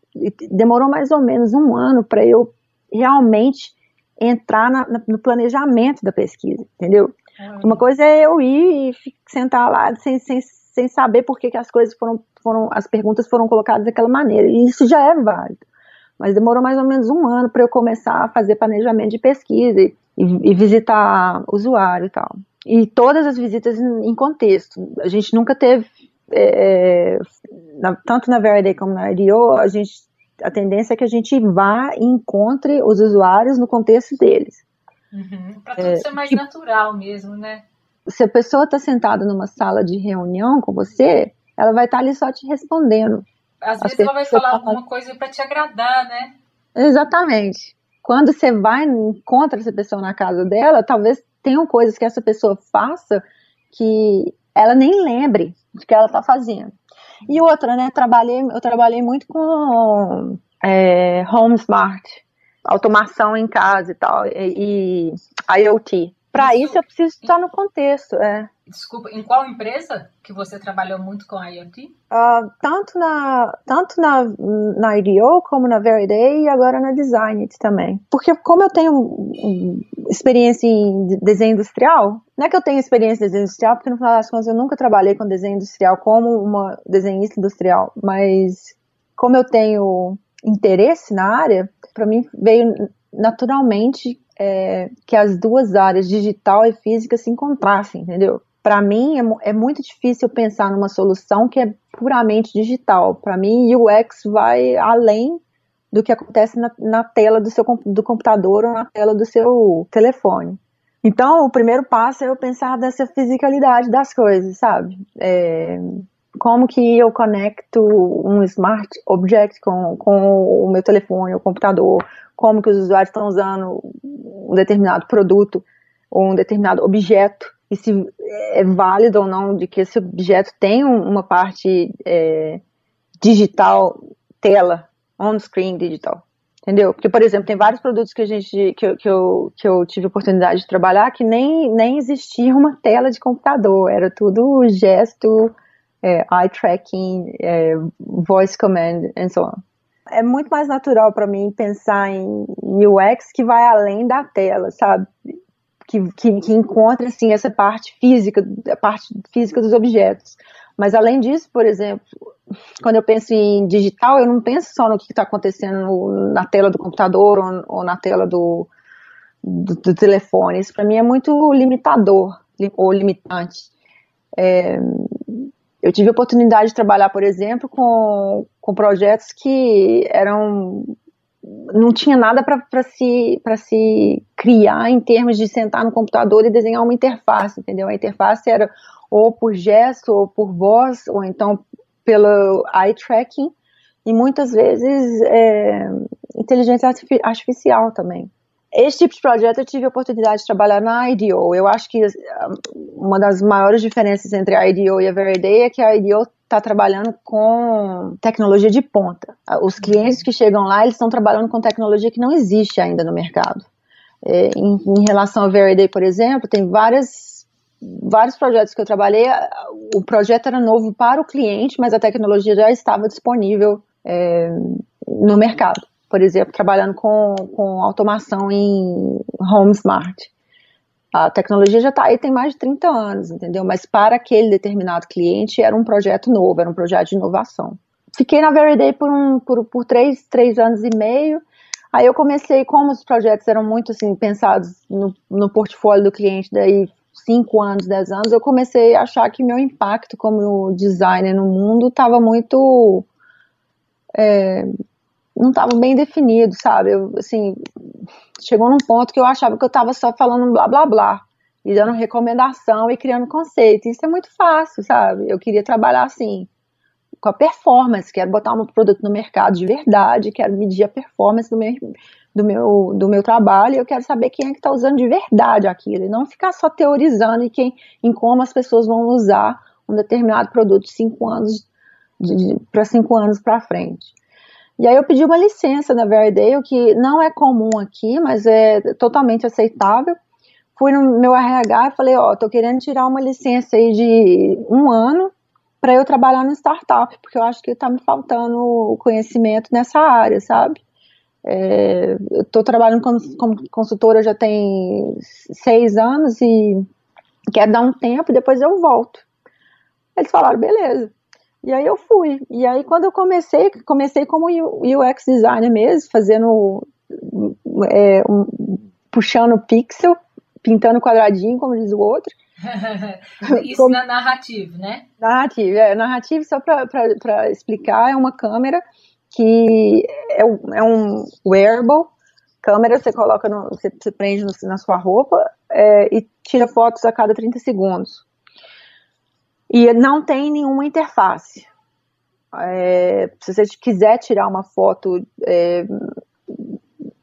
demorou mais ou menos um ano para eu realmente entrar na, no planejamento da pesquisa, entendeu? Uhum. Uma coisa é eu ir e sentar lá sem, sem, sem saber por que, que as coisas foram, foram, as perguntas foram colocadas daquela maneira, e isso já é válido. Mas demorou mais ou menos um ano para eu começar a fazer planejamento de pesquisa e, e, visitar usuário e tal. E todas as visitas em, em contexto. A gente nunca teve, é, na, tanto na Veriday como na IDO, a gente a tendência é que a gente vá e encontre os usuários no contexto deles. Uhum. Para tudo é, ser mais tipo, natural mesmo, né? Se a pessoa está sentada numa sala de reunião com você, ela vai estar tá ali só te respondendo. Às vezes ela vai falar alguma coisa para te agradar, né? Exatamente. Quando você vai e encontra essa pessoa na casa dela, talvez tenham coisas que essa pessoa faça que ela nem lembre de que ela está fazendo. E outra, né? Trabalhei, eu trabalhei muito com é, Home Smart, automação em casa e tal, e, e IoT. Para isso eu preciso estar no contexto. É. Desculpa, em qual empresa que você trabalhou muito com IoT? Uh, tanto na, tanto na, na IDEO como na Veriday e agora na Designit também. Porque como eu tenho experiência em desenho industrial, não é que eu tenho experiência em desenho industrial, porque no final das contas eu nunca trabalhei com desenho industrial como uma desenhista industrial, mas como eu tenho interesse na área, para mim veio naturalmente é, que as duas áreas, digital e física, se encontrassem, entendeu? Para mim é, é, muito difícil pensar numa solução que é puramente digital. Para mim, UX vai além do que acontece na, na tela do seu do computador ou na tela do seu telefone. Então, o primeiro passo é eu pensar dessa fisicalidade das coisas, sabe? É, como que eu conecto um smart object com, com o meu telefone, o computador, como que os usuários estão usando um determinado produto ou um determinado objeto, e se é válido ou não de que esse objeto tem uma parte é, digital, tela, on-screen digital. Entendeu? Porque, por exemplo, tem vários produtos que a gente que eu, que eu, que eu tive oportunidade de trabalhar que nem, nem existia uma tela de computador, era tudo gesto, é, eye tracking, é, voice command, and so on. É muito mais natural para mim pensar em UX que vai além da tela, sabe? Que, que, que encontra assim essa parte física, a parte física dos objetos. Mas além disso, por exemplo, quando eu penso em digital, eu não penso só no que está acontecendo na tela do computador ou, ou na tela do, do, do telefone. Isso para mim é muito limitador ou limitante. É, eu tive a oportunidade de trabalhar, por exemplo, com, com projetos que eram não tinha nada para se, se criar em termos de sentar no computador e desenhar uma interface, entendeu? A interface era ou por gesto, ou por voz, ou então pelo eye tracking, e muitas vezes é, inteligência artificial também esse tipo de projeto eu tive a oportunidade de trabalhar na IDEO. Eu acho que ah, uma das maiores diferenças entre a IDEO e a Veriday é que a IDEO está trabalhando com tecnologia de ponta. Os clientes que chegam lá, eles estão trabalhando com tecnologia que não existe ainda no mercado. É, em, em, relação à Veriday, por exemplo, tem várias, vários projetos que eu trabalhei. O projeto era novo para o cliente, mas a tecnologia já estava disponível é, no mercado por exemplo, trabalhando com, com automação em home smart. A tecnologia já está aí tem mais de 30 anos, entendeu? Mas para aquele determinado cliente era um projeto novo, era um projeto de inovação. Fiquei na Veriday por, um, por, por três, três anos e meio. Aí eu comecei, como os projetos eram muito assim, pensados no, no portfólio do cliente, daí cinco anos, dez anos, eu comecei a achar que meu impacto como designer no mundo estava muito é, não estava bem definido, sabe? Eu, assim, chegou num ponto que eu achava que eu estava só falando blá blá blá e dando recomendação e criando conceito. Isso é muito fácil, sabe? Eu queria trabalhar assim com a performance, quero botar um produto no mercado de verdade, quero medir a performance do meu, do meu, do meu trabalho, eu quero saber quem é que está usando de verdade aquilo, e não ficar só teorizando em, quem, em como as pessoas vão usar um determinado produto cinco anos para cinco anos para frente. E aí eu pedi uma licença na Verdale, que não é comum aqui, mas é totalmente aceitável. Fui no meu RH e falei, ó, oh, tô querendo tirar uma licença aí de um ano para eu trabalhar no startup, porque eu acho que tá me faltando conhecimento nessa área, sabe? É, eu estou trabalhando como, como, consultora já tem seis anos e quero dar um tempo e depois eu volto. Eles falaram, beleza. E aí eu fui. E aí quando eu comecei, comecei como UX designer mesmo, fazendo, é, um, puxando pixel, pintando quadradinho, como diz o outro. Isso como, na narrativa, né? Narrativa, é, narrativa só para explicar, é uma câmera que é, é um wearable, câmera você coloca, no, você, prende na sua roupa é, e tira fotos a cada 30 segundos. E não tem nenhuma interface. É, se você quiser tirar uma foto, é,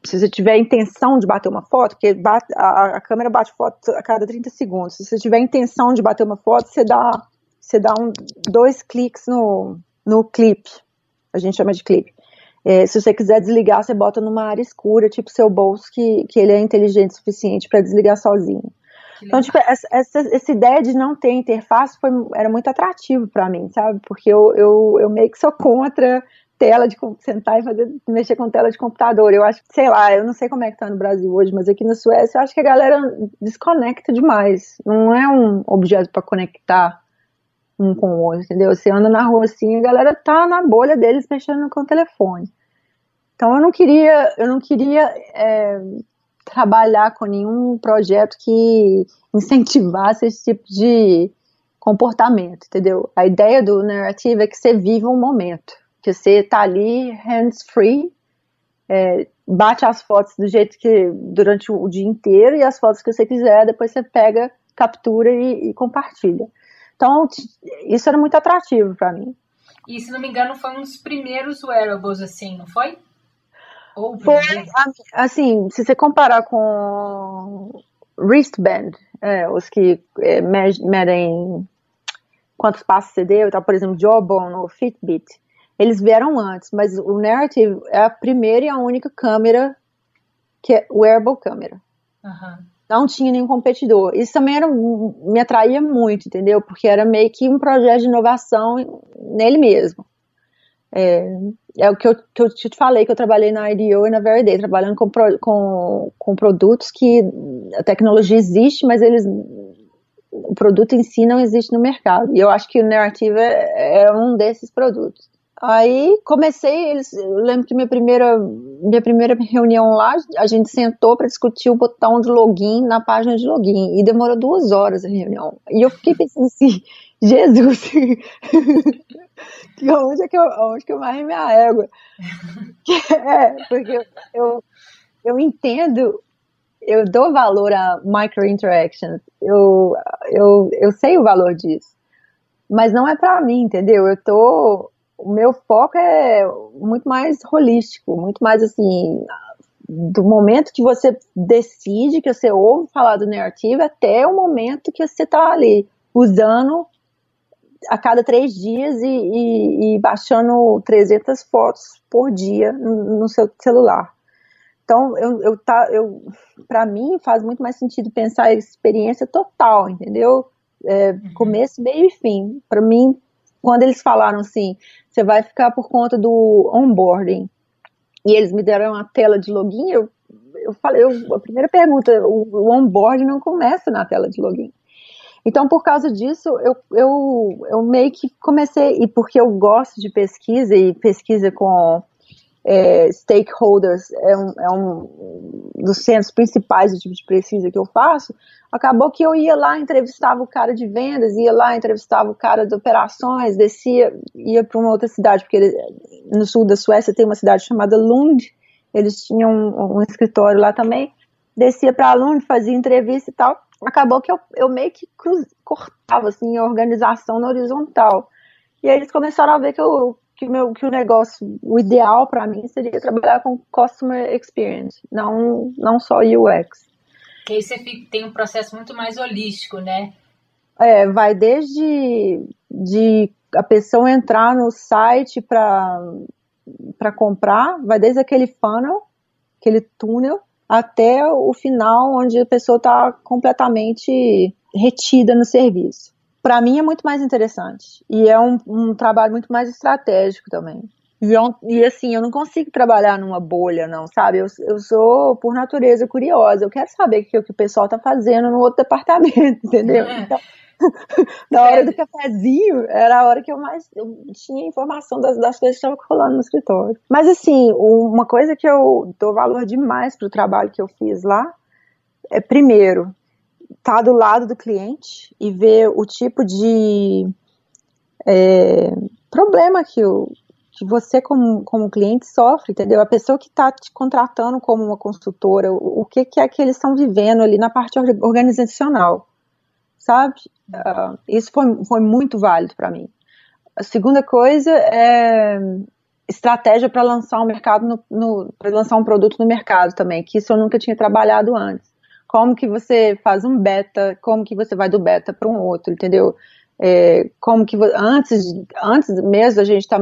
se você tiver intenção de bater uma foto, porque bate, a, a, câmera bate foto a cada 30 segundos. Se você tiver intenção de bater uma foto, você dá, você dá um, dois cliques no, no clipe. A gente chama de clipe. É, se você quiser desligar, você bota numa área escura, tipo seu bolso, que, que ele é inteligente o suficiente para desligar sozinho. Então, tipo, essa, essa, essa, ideia de não ter interface foi, era muito atrativo para mim, sabe? Porque eu, eu, eu meio que sou contra tela de sentar e fazer, mexer com tela de computador. Eu acho que, sei lá, eu não sei como é que tá no Brasil hoje, mas aqui na Suécia eu acho que a galera desconecta demais. Não é um objeto para conectar um com o outro, entendeu? Você anda na rua assim, a galera tá na bolha deles mexendo com o telefone. Então eu não queria, eu não queria é, trabalhar com nenhum projeto que incentivasse esse tipo de comportamento, entendeu? A ideia do narrativo é que você viva um momento, que você tá ali hands-free, é, bate as fotos do jeito que durante o dia inteiro e as fotos que você quiser, depois você pega, captura e, e compartilha. Então, isso era muito atrativo para mim. E, se não me engano, foi um dos primeiros wearables, assim, não foi? Foi, assim, se você comparar com wristband, é, os que é, medem quantos passos você deu, tá, por exemplo, Jawbone ou Fitbit, eles vieram antes, mas o Narrative é a primeira e a única câmera que é wearable câmera. Uhum não tinha nenhum competidor. Isso também era, me atraía muito, entendeu? Porque era meio que um projeto de inovação nele mesmo. É, é o que eu, que eu te falei, que eu trabalhei na IDEO e na Veriday, trabalhando com, com, com produtos que a tecnologia existe, mas eles o produto em si não existe no mercado. E eu acho que o Narrative é, é um desses produtos. Aí comecei, eles, eu lembro que minha primeira, minha primeira reunião lá, a gente sentou para discutir o botão de login na página de login e demorou duas horas a reunião. E eu fiquei pensando assim, Jesus, que onde é que eu, onde que eu marrei minha égua? é, porque eu, eu entendo, eu dou valor a micro interactions, eu, eu, eu sei o valor disso, mas não é para mim, entendeu? Eu tô o meu foco é muito mais holístico, muito mais assim, do momento que você decide, que você ouve falar do narrativo, até o momento que você está ali usando a cada três dias e, e, e, baixando 300 fotos por dia no, no seu celular. Então, eu, eu, tá, eu, para mim, faz muito mais sentido pensar a experiência total, entendeu? É, uhum. Começo, meio e fim. Para mim, quando eles falaram assim, você vai ficar por conta do onboarding, e eles me deram uma tela de login, eu, eu falei, eu, a primeira pergunta, o, o onboarding não começa na tela de login. Então, por causa disso, eu, eu, eu meio que comecei, e porque eu gosto de pesquisa, e pesquisa com é, stakeholders é um, é um dos centros principais do tipo de pesquisa que eu faço, acabou que eu ia lá, entrevistava o cara de vendas, ia lá, entrevistava o cara de operações, descia, ia para uma outra cidade, porque ele, no sul da Suécia tem uma cidade chamada Lund, eles tinham um, um escritório lá também, descia para Lund, fazia entrevista e tal, acabou que eu, eu meio que cruz, cortava assim, a organização na horizontal, e aí eles começaram a ver que eu que o, meu, que o negócio, o ideal para mim seria trabalhar com Customer Experience, não, não só UX. Que aí você tem um processo muito mais holístico, né? É, vai desde de a pessoa entrar no site para comprar, vai desde aquele funnel, aquele túnel, até o final, onde a pessoa está completamente retida no serviço. Para mim é muito mais interessante e é um, um trabalho muito mais estratégico também. E, eu, e, assim, eu não consigo trabalhar numa bolha, não, sabe? Eu, eu sou, por natureza, curiosa. Eu quero saber o que, o, pessoal tá fazendo no outro departamento, entendeu? É. Então, na hora do cafezinho, era a hora que eu mais eu tinha informação das, das coisas que estavam rolando no escritório. Mas, assim, uma coisa que eu dou valor demais pro trabalho que eu fiz lá é, primeiro, estar tá do lado do cliente e ver o tipo de é, problema que o, que você, como, como cliente, sofre, entendeu? A pessoa que está te contratando como uma consultora, o, o, que, que é que eles estão vivendo ali na parte organizacional, sabe? Uh, isso foi, foi muito válido para mim. A segunda coisa é estratégia para lançar um mercado no, no para lançar um produto no mercado também, que isso eu nunca tinha trabalhado antes. Como que você faz um beta, como que você vai do beta para um outro, entendeu? É, como que antes antes mesmo a gente tá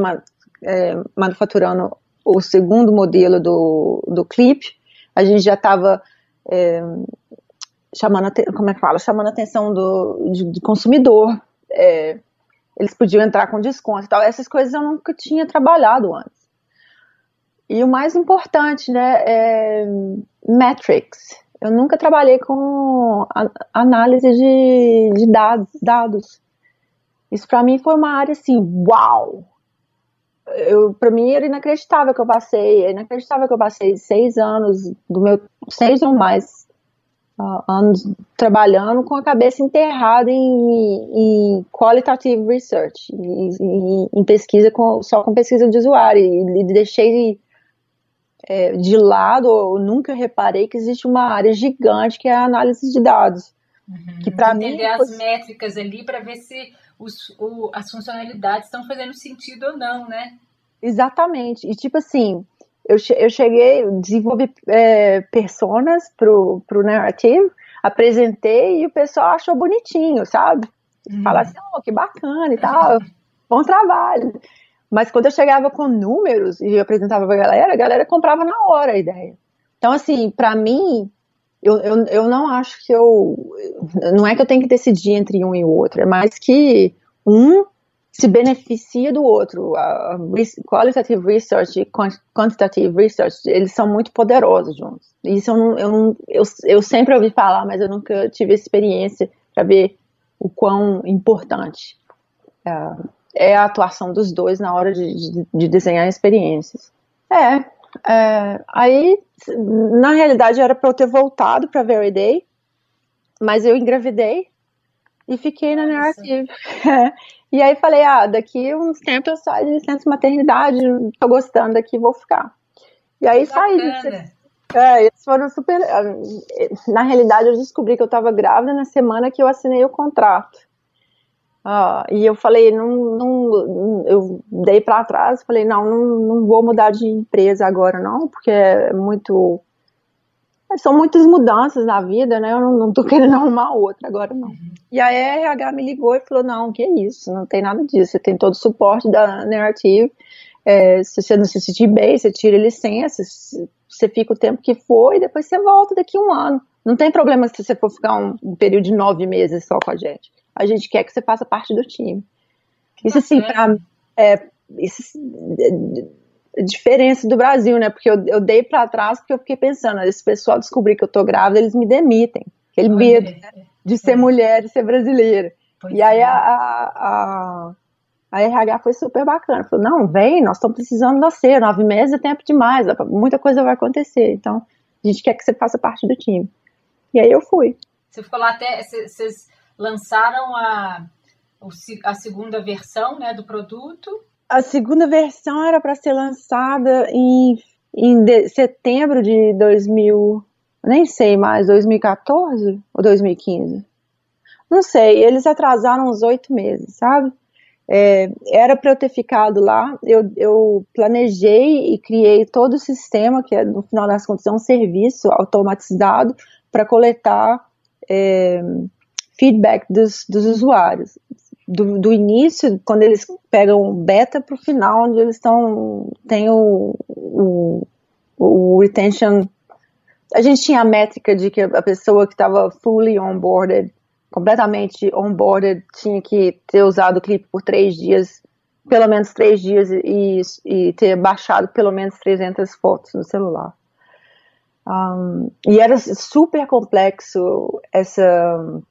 é, manufaturando o segundo modelo do, do clipe, a gente já estava é, chamando, como é que fala, chamando a atenção do, de, de consumidor, é, eles podiam entrar com desconto e tal, essas coisas eu nunca tinha trabalhado antes. E o mais importante, né, é metrics. Eu nunca trabalhei com análise de, de dados, dados. Isso para mim foi uma área assim, uau! Eu para mim era inacreditável que eu passei, é inacreditável que eu passei seis anos do meu seis ou mais uh, anos trabalhando com a cabeça enterrada em, em qualitative research, em, em, em, pesquisa com, só com pesquisa de usuário e, e deixei de, é, de lado, ou nunca reparei que existe uma área gigante que é a análise de dados. Uhum, que para mim entender as métricas ali para ver se os, o, as funcionalidades estão fazendo sentido ou não, né? Exatamente. E tipo assim, eu, eu cheguei, desenvolvi é, personas pro, pro narrativo, apresentei e o pessoal achou bonitinho, sabe? Uhum. Fala assim, oh, que bacana e tal, bom trabalho. Mas quando eu chegava com números e eu apresentava pra galera, a galera comprava na hora a ideia. Então, assim, para mim, eu, eu, eu não acho que eu. Não é que eu tenho que decidir entre um e o outro, é mais que um se beneficia do outro. A qualitative research e quantitative research, eles são muito poderosos juntos. Isso eu, não, eu, não, eu, eu sempre ouvi falar, mas eu nunca tive experiência para ver o quão importante é, é, a atuação dos dois na hora de, de, de desenhar experiências. É, é, aí, na realidade, era para eu ter voltado para Very Day, mas eu engravidei e fiquei na narrative. e aí falei, ah, daqui uns tempos eu saio de licença maternidade, tô gostando daqui, vou ficar. E aí saí. É, eles foram super. Ah, na realidade, eu descobri que eu estava grávida na semana que eu assinei o contrato. Ah, e eu falei, não, não eu dei para trás, falei, não, não, não vou mudar de empresa agora, não, porque é muito. São muitas mudanças na vida, né? Eu não, não tô querendo arrumar outra agora, não. E a RH me ligou e falou: não, que isso, não tem nada disso, você tem todo o suporte da Narrative. É, se você não se sentir bem, você tira licença, você fica o tempo que for e depois você volta daqui a um ano. Não tem problema se você for ficar um, um período de nove meses só com a gente a gente quer que você faça parte do time. Isso assim, pra, é, isso, é, diferença do Brasil, né? Porque eu, eu dei para trás porque eu fiquei pensando, esse pessoal descobrir que eu tô grávida, eles me demitem. Aquele medo é. de ser é. mulher, de ser brasileira. Pois e aí é. a, a, a, RH foi super bacana. Falou, não, vem, nós estamos precisando de você, nove meses é tempo demais, muita coisa vai acontecer. Então, a gente quer que você faça parte do time. E aí eu fui. Você ficou lá até. Vocês lançaram a, a segunda versão né, do produto. A segunda versão era para ser lançada em, em de, setembro de 2000, nem sei mais, 2014 ou 2015? Não sei, eles atrasaram uns oito meses, sabe? É, era para eu ter ficado lá, eu, eu, planejei e criei todo o sistema, que é, no final das contas é um serviço automatizado para coletar é, feedback dos, dos usuários. do, do início, quando eles pegam beta para o final, onde eles estão, tem o, o, o retention. A gente tinha a métrica de que a pessoa que estava fully onboarded, completamente onboarded, tinha que ter usado o clipe por três dias, pelo menos três dias, e, e ter baixado pelo menos 300 fotos no celular. Um, e era super complexo essa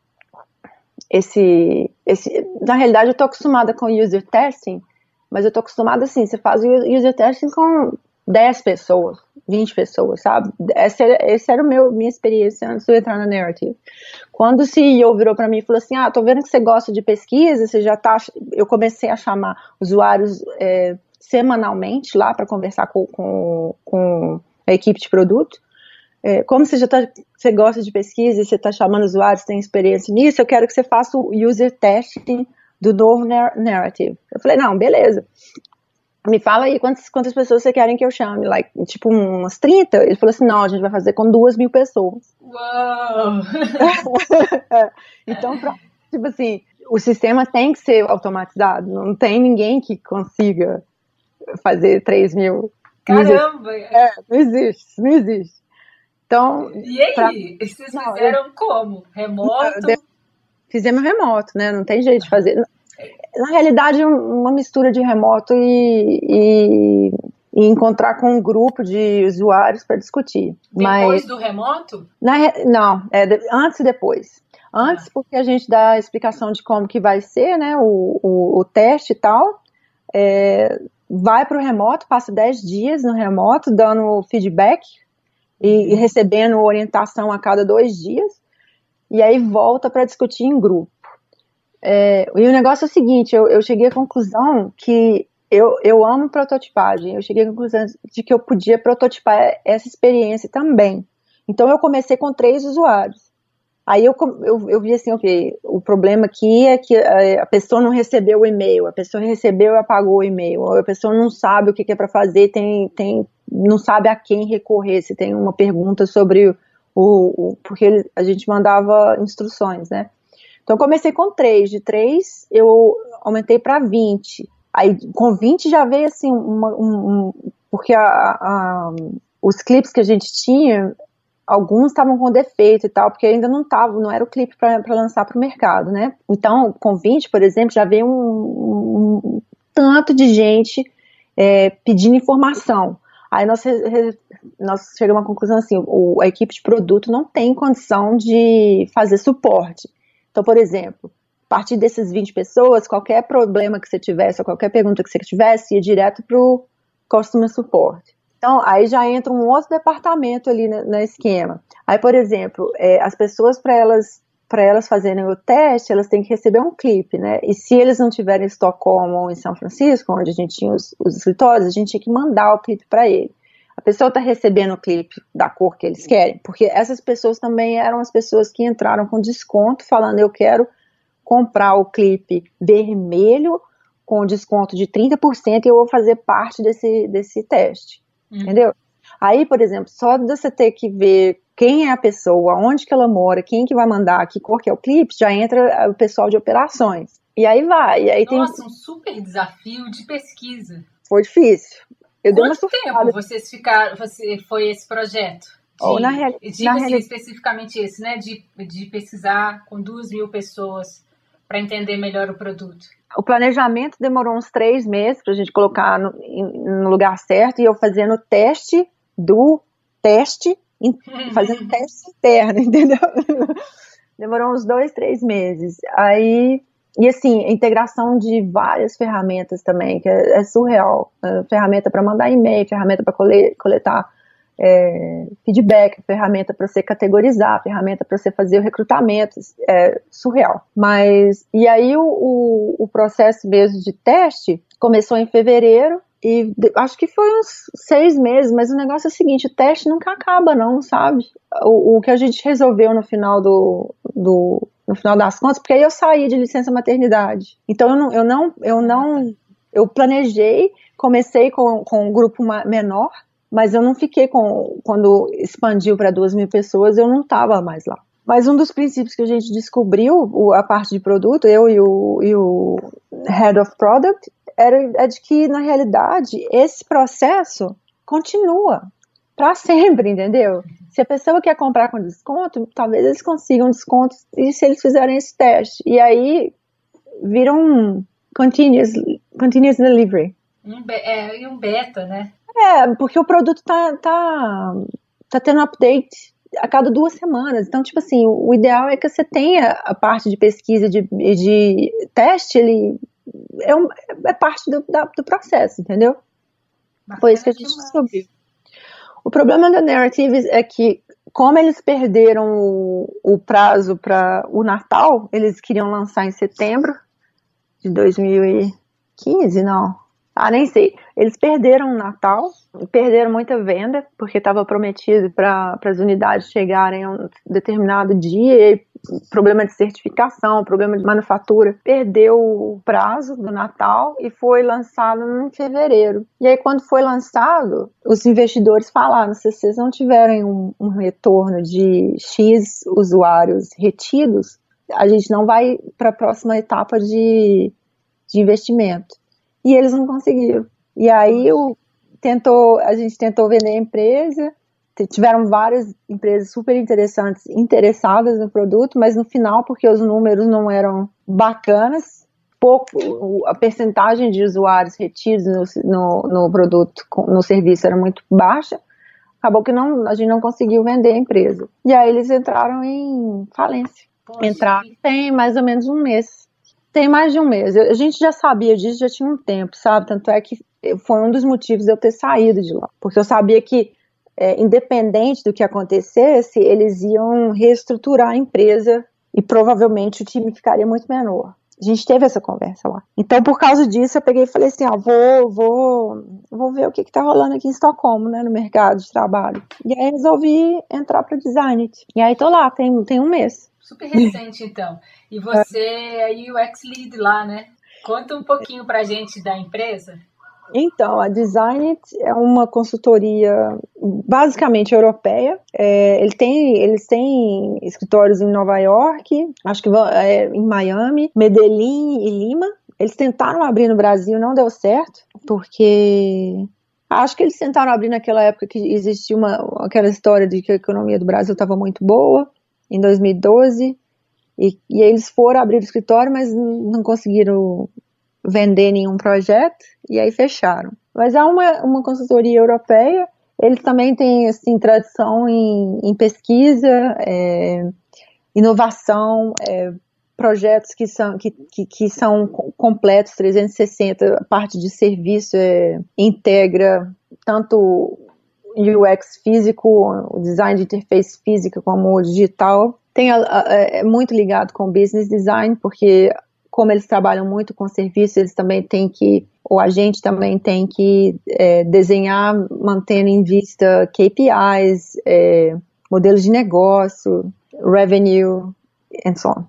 esse, esse. Na realidade, eu estou acostumada com user testing, mas eu estou acostumada assim: você faz user testing com 10 pessoas, 20 pessoas, sabe? Essa, essa era meu, minha experiência antes de eu entrar na Narrative. Quando o CEO virou para mim e falou assim: Ah, tô vendo que você gosta de pesquisa, você já tá. Eu comecei a chamar usuários é, semanalmente lá para conversar com, com, com a equipe de produto. É, como você já tá, você gosta de pesquisa e você está chamando usuários, tem experiência nisso, eu quero que você faça o user testing do novo narrative. Eu falei, não, beleza. Me fala aí quantas, quantas pessoas você querem que eu chame, like, tipo umas 30? Ele falou assim, não, a gente vai fazer com duas mil pessoas. Uau! é, então, pra, tipo assim, o sistema tem que ser automatizado, não tem ninguém que consiga fazer 3 mil. Caramba! É, não existe, não existe. Então, e aí, pra... vocês fizeram não, como? Remoto? Fizemos remoto, né? Não tem jeito de fazer. Na realidade, uma mistura de remoto e, e, e encontrar com um grupo de usuários para discutir. Depois Mas, do remoto? Na, não, é antes e depois. Antes, ah. porque a gente dá a explicação de como que vai ser, né, o, o, o teste e tal. É, vai para o remoto, passa 10 dias no remoto, dando feedback e, e recebendo orientação a cada dois dias, e aí volta para discutir em grupo. É, e o negócio é o seguinte: eu, eu cheguei à conclusão que eu, eu amo prototipagem, eu cheguei à conclusão de que eu podia prototipar essa experiência também. Então eu comecei com três usuários. Aí eu, eu, eu vi assim, ok, o problema aqui é que a, a pessoa não recebeu o e-mail, a pessoa recebeu e apagou o e-mail, a pessoa não sabe o que é para fazer, tem, tem não sabe a quem recorrer, se tem uma pergunta sobre o, o porque a gente mandava instruções, né? Então comecei com três, de três eu aumentei para 20. Aí com 20 já veio assim, uma, um, um, porque a, a, os clipes que a gente tinha, alguns estavam com defeito e tal, porque ainda não tava, não era o clipe para lançar para o mercado, né? Então, com 20, por exemplo, já veio um, um tanto de gente é, pedindo informação. Aí nós, nós chegamos à conclusão assim, o, a equipe de produto não tem condição de fazer suporte. Então, por exemplo, a partir desses 20 pessoas, qualquer problema que você tivesse, ou qualquer pergunta que você tivesse, ia direto para o Customer Support. Então, aí já entra um outro departamento ali no, esquema. Aí, por exemplo, é, as pessoas, para elas para elas fazerem o teste, elas têm que receber um clipe, né? E se eles não tiverem em Estocolmo ou em São Francisco, onde a gente tinha os, os escritórios, a gente tinha que mandar o clipe para ele. A pessoa está recebendo o clipe da cor que eles querem, porque essas pessoas também eram as pessoas que entraram com desconto, falando eu quero comprar o clipe vermelho com desconto de 30% e eu vou fazer parte desse, desse teste. Uhum. Entendeu? Aí, por exemplo, só de você ter que ver quem é a pessoa, onde que ela mora, quem que vai mandar, que cor que é o clipe, já entra o pessoal de operações. E aí vai. E aí Nossa, tem... um super desafio de pesquisa. Foi difícil. Eu Quanto tempo vocês ficaram, você, foi esse projeto? De, Ou na, real, de, na assim, especificamente esse, né? De, de pesquisar com duas mil pessoas para entender melhor o produto. O planejamento demorou uns três meses para a gente colocar no, no lugar certo e eu fazendo o teste do teste fazendo teste interno, entendeu? Demorou uns dois, três meses. Aí, e assim, a integração de várias ferramentas também, que é, é surreal. É, ferramenta para mandar e-mail, ferramenta para coletar é, feedback, ferramenta para você categorizar, ferramenta para você fazer o recrutamento, é surreal. Mas, e aí o, o, o processo mesmo de teste começou em fevereiro, e acho que foi uns seis meses, mas o negócio é o seguinte, o teste nunca acaba não, sabe? O, o que a gente resolveu no final do, do, no final das contas, porque aí eu saí de licença maternidade. Então eu não, eu não, eu não, eu planejei, comecei com, com um grupo menor, mas eu não fiquei com, quando expandiu para duas mil pessoas, eu não estava mais lá. Mas um dos princípios que a gente descobriu, a parte de produto, eu e o, e o Head of Product, era é de que, na realidade, esse processo continua para sempre, entendeu? Se a pessoa quer comprar com desconto, talvez eles consigam desconto e se eles fizerem esse teste. E aí vira um continuous, continuous delivery. Um é, e um beta, né? É, porque o produto tá, tá, tá tendo update a cada duas semanas. Então, tipo assim, o ideal é que você tenha a parte de pesquisa de, de teste, ele é, um, é parte do, da, do processo, entendeu? Bacana Foi isso que a gente descobriu. O problema da Narratives é que, como eles perderam o, o prazo para o Natal, eles queriam lançar em setembro de 2015, não, ah, nem sei. Eles perderam o Natal, perderam muita venda, porque estava prometido para as unidades chegarem a um determinado dia, e problema de certificação, problema de manufatura. Perdeu o prazo do Natal e foi lançado em fevereiro. E aí, quando foi lançado, os investidores falaram: se vocês não tiverem um, um retorno de X usuários retidos, a gente não vai para a próxima etapa de, de investimento e eles não conseguiram. E aí o, tentou, a gente tentou vender a empresa, tiveram várias empresas super interessantes interessadas no produto, mas no final, porque os números não eram bacanas, pouco, a percentagem de usuários retidos no, no, no produto, no serviço era muito baixa, acabou que não, a gente não conseguiu vender a empresa. E aí eles entraram em falência. Poxa. Entraram tem mais ou menos um mês. Tem mais de um mês. A gente já sabia disso, já tinha um tempo, sabe? Tanto é que foi um dos motivos de eu ter saído de lá. Porque eu sabia que, é, independente do que acontecesse, eles iam reestruturar a empresa e provavelmente o time ficaria muito menor. A gente teve essa conversa lá. Então, por causa disso, eu peguei e falei assim: ó, vou, vou, vou ver o que, que tá rolando aqui em Estocolmo, né, no mercado de trabalho. E aí resolvi entrar para design. E aí tô lá, tem, tem um mês. Super recente, então. E você é UX Lead lá, né? Conta um pouquinho para a gente da empresa. Então, a Design é uma consultoria basicamente europeia. É, ele tem, eles têm escritórios em Nova York, acho que é, em Miami, Medellín e Lima. Eles tentaram abrir no Brasil, não deu certo, porque acho que eles tentaram abrir naquela época que existia uma, aquela história de que a economia do Brasil estava muito boa em 2012, e, e eles foram abrir o escritório, mas não conseguiram vender nenhum projeto, e aí fecharam. Mas há uma, uma consultoria europeia, eles também têm assim, tradição em, em pesquisa, é, inovação, é, projetos que são, que, que, que, são completos, 360, a parte de serviço é, integra tanto UX físico, o design de interface física como o digital. Tem a, a, é muito ligado com business design, porque como eles trabalham muito com serviços, eles também têm que, ou a gente também tem que é, desenhar, mantendo em vista KPIs, é, modelos de negócio, revenue, and so on.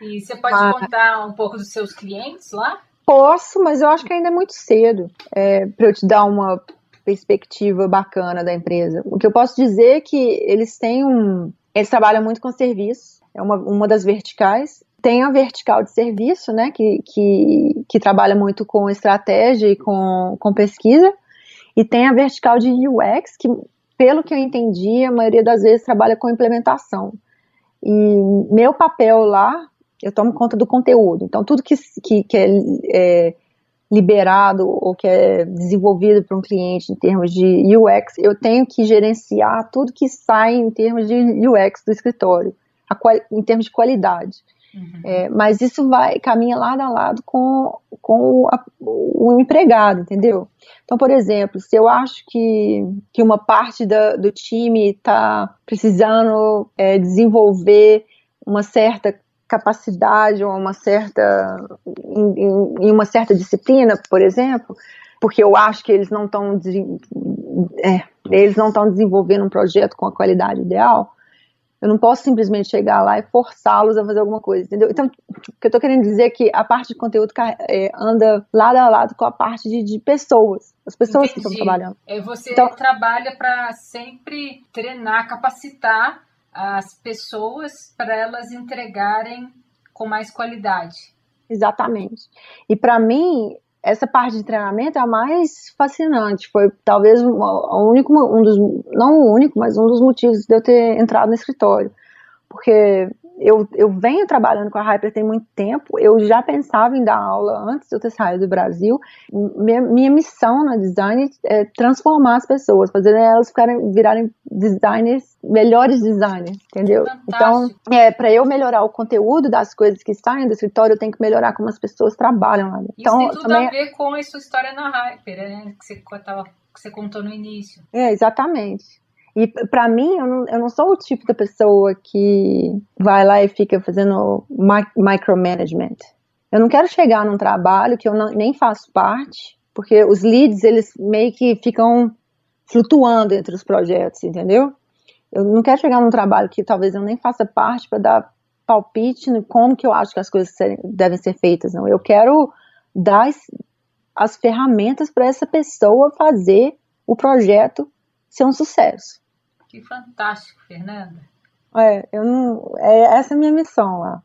E você pode ah, contar um pouco dos seus clientes lá? Posso, mas eu acho que ainda é muito cedo é, para eu te dar uma perspectiva bacana da empresa. O que eu posso dizer é que eles têm um. Eles trabalham muito com serviço, é uma, uma das verticais. Tem a vertical de serviço, né, que, que, que trabalha muito com estratégia e com, com pesquisa, e tem a vertical de UX, que, pelo que eu entendi, a maioria das vezes trabalha com implementação. E meu papel lá, eu tomo conta do conteúdo. Então, tudo que, que, que é, é liberado ou que é desenvolvido para um cliente em termos de UX, eu tenho que gerenciar tudo que sai em termos de UX do escritório, em termos de qualidade. Uhum. É, mas isso vai caminha lado a lado com, com o, a, o, empregado, entendeu? Então, por exemplo, se eu acho que, que uma parte da, do time está precisando é, desenvolver uma certa capacidade ou uma certa em, em, uma certa disciplina, por exemplo, porque eu acho que eles não estão é, eles não estão desenvolvendo um projeto com a qualidade ideal. Eu não posso simplesmente chegar lá e forçá-los a fazer alguma coisa, entendeu? Então, o que eu estou querendo dizer é que a parte de conteúdo é, anda lado a lado com a parte de, de pessoas, as pessoas Entendi. que estão trabalhando. É, você então, trabalha para sempre treinar, capacitar as pessoas para elas entregarem com mais qualidade. Exatamente. E para mim, essa parte de treinamento é a mais fascinante. Foi talvez o único, um dos, não o único, mas um dos motivos de eu ter entrado no escritório. Porque eu, eu venho trabalhando com a Hyper tem muito tempo, eu já pensava em dar aula antes de eu ter saído do Brasil. Minha, minha missão na design é transformar as pessoas, fazer elas ficarem, virarem designers, melhores designers, entendeu? Então, Fantástico. Então, é, para eu melhorar o conteúdo das coisas que saem do escritório, eu tenho que melhorar como as pessoas trabalham lá. Isso Então, tem tudo também, a ver com a sua história na Hyper, né? Que você, tava, que você contou no início. É, exatamente. E para mim, eu não, eu não, sou o tipo da pessoa que vai lá e fica fazendo micromanagement. Eu não quero chegar num trabalho que eu não, nem faço parte, porque os leads, eles meio que ficam flutuando entre os projetos, entendeu? Eu não quero chegar num trabalho que talvez eu nem faça parte para dar palpite no como que eu acho que as coisas devem ser feitas, não. Eu quero dar as, as ferramentas para essa pessoa fazer o projeto ser um sucesso. Que fantástico, Fernanda. É, eu não, é essa é a minha missão lá.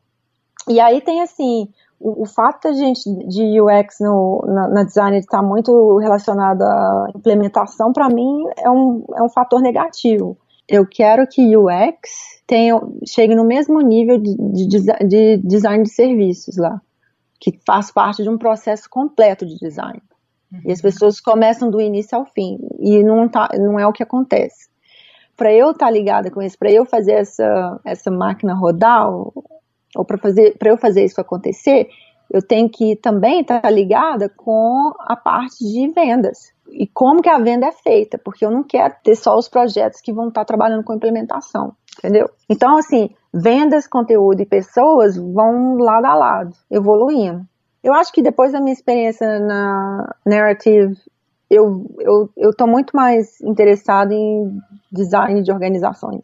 E aí tem assim, o, o fato da gente de UX no, na, na design estar tá muito relacionado à implementação, para mim é um, é um fator negativo. Eu quero que UX tenha, chegue no mesmo nível de, de, de design de serviços lá, que faz parte de um processo completo de design. Uhum. E as pessoas começam do início ao fim, e não, tá, não é o que acontece para eu estar tá ligada com isso, para eu fazer essa, essa máquina rodar, ou, para fazer para eu fazer isso acontecer, eu tenho que também estar tá ligada com a parte de vendas e como que a venda é feita, porque eu não quero ter só os projetos que vão estar tá trabalhando com implementação, entendeu? Então, assim, vendas, conteúdo e pessoas vão lado a lado, evoluindo. Eu acho que depois da minha experiência na Narrative eu eu eu tô muito mais interessado em design de organizações.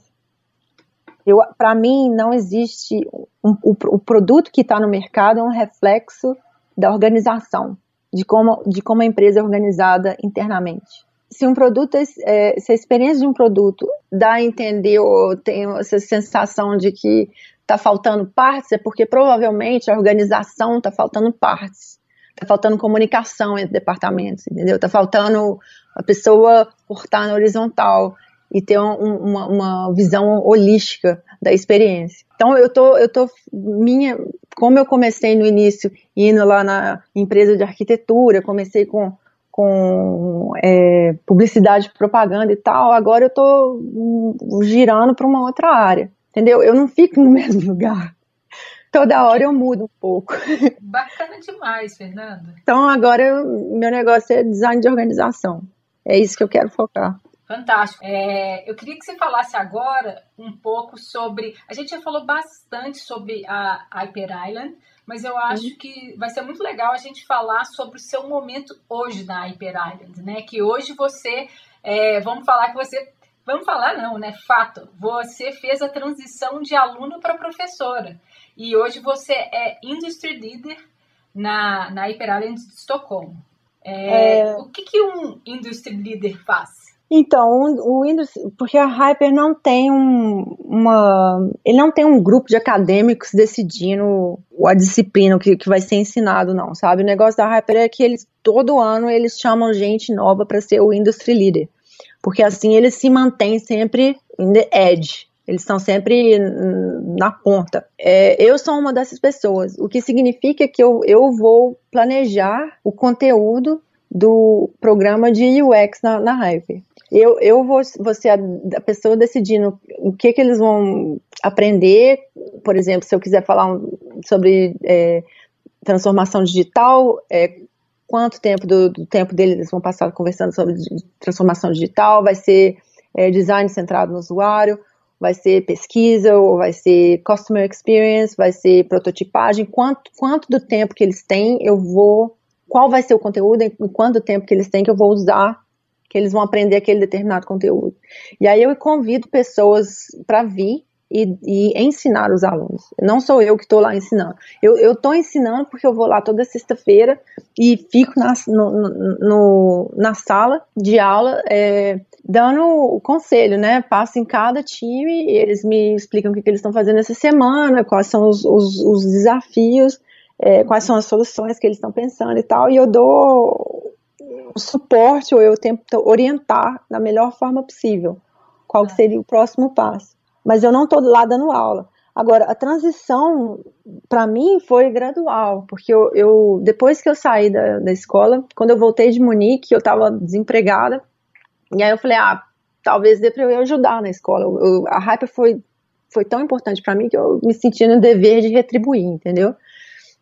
Eu para mim não existe um, o, o produto que está no mercado é um reflexo da organização, de como de como a empresa é organizada internamente. Se um produto, é, se a experiência de um produto dá a entender ou tem essa sensação de que está faltando partes, é porque provavelmente a organização está faltando partes. Tá faltando comunicação entre departamentos, entendeu? Tá faltando a pessoa cortar na horizontal e ter um, uma, uma, visão holística da experiência. Então eu tô, eu tô minha, como eu comecei no início indo lá na empresa de arquitetura, comecei com com é, publicidade, propaganda e tal, agora eu tô girando para uma outra área, entendeu? Eu não fico no mesmo lugar. Toda hora eu mudo um pouco. Bacana demais, Fernanda. Então agora eu, meu negócio é design de organização. É isso que eu quero focar. Fantástico. É, eu queria que você falasse agora um pouco sobre. A gente já falou bastante sobre a Hyper Island, mas eu acho uhum. que vai ser muito legal a gente falar sobre o seu momento hoje na Hyper Island, né? Que hoje você, é, vamos falar que você, vamos falar não, né? Fato, você fez a transição de aluno para professora. E hoje você é Industry Leader na, na Hyperalliance de Estocolmo. É, é... O que, que um Industry Leader faz? Então, o, Industry, porque a Hyper não tem um, uma, ele não tem um grupo de acadêmicos decidindo a disciplina que, que vai ser ensinado, não, sabe? O negócio da Hyper é que eles todo ano eles chamam gente nova para ser o Industry Leader, porque assim eles se mantêm sempre in the edge, eles estão sempre na ponta. É, eu sou uma dessas pessoas, o que significa que eu, eu vou planejar o conteúdo do programa de UX na, na Hyper. Eu, eu vou, vou ser a, a, pessoa decidindo o que, que eles vão aprender. Por exemplo, se eu quiser falar sobre é, transformação digital, é, quanto tempo do, do, tempo deles eles vão passar conversando sobre transformação digital, vai ser é, design centrado no usuário, vai ser pesquisa, ou vai ser customer experience, vai ser prototipagem, quanto, quanto do tempo que eles têm eu vou, qual vai ser o conteúdo, em quanto tempo que eles têm que eu vou usar, que eles vão aprender aquele determinado conteúdo. E aí eu convido pessoas para vir e, e, ensinar os alunos. Não sou eu que estou lá ensinando. Eu estou ensinando porque eu vou lá toda sexta-feira e fico na, no, no, na sala de aula é, dando o conselho, né? Passo em cada time e eles me explicam o que, que eles estão fazendo essa semana, quais são os, os, os desafios, é, quais são as soluções que eles estão pensando e tal. E eu dou o suporte ou eu tento orientar da melhor forma possível qual seria o próximo passo mas eu não estou lá dando aula. Agora, a transição, para mim, foi gradual, porque eu, eu, depois que eu saí da, da escola, quando eu voltei de Munique, eu estava desempregada, e aí eu falei, ah, talvez dê para eu ajudar na escola. Eu, a Hyper foi, foi tão importante para mim que eu me senti no dever de retribuir, entendeu?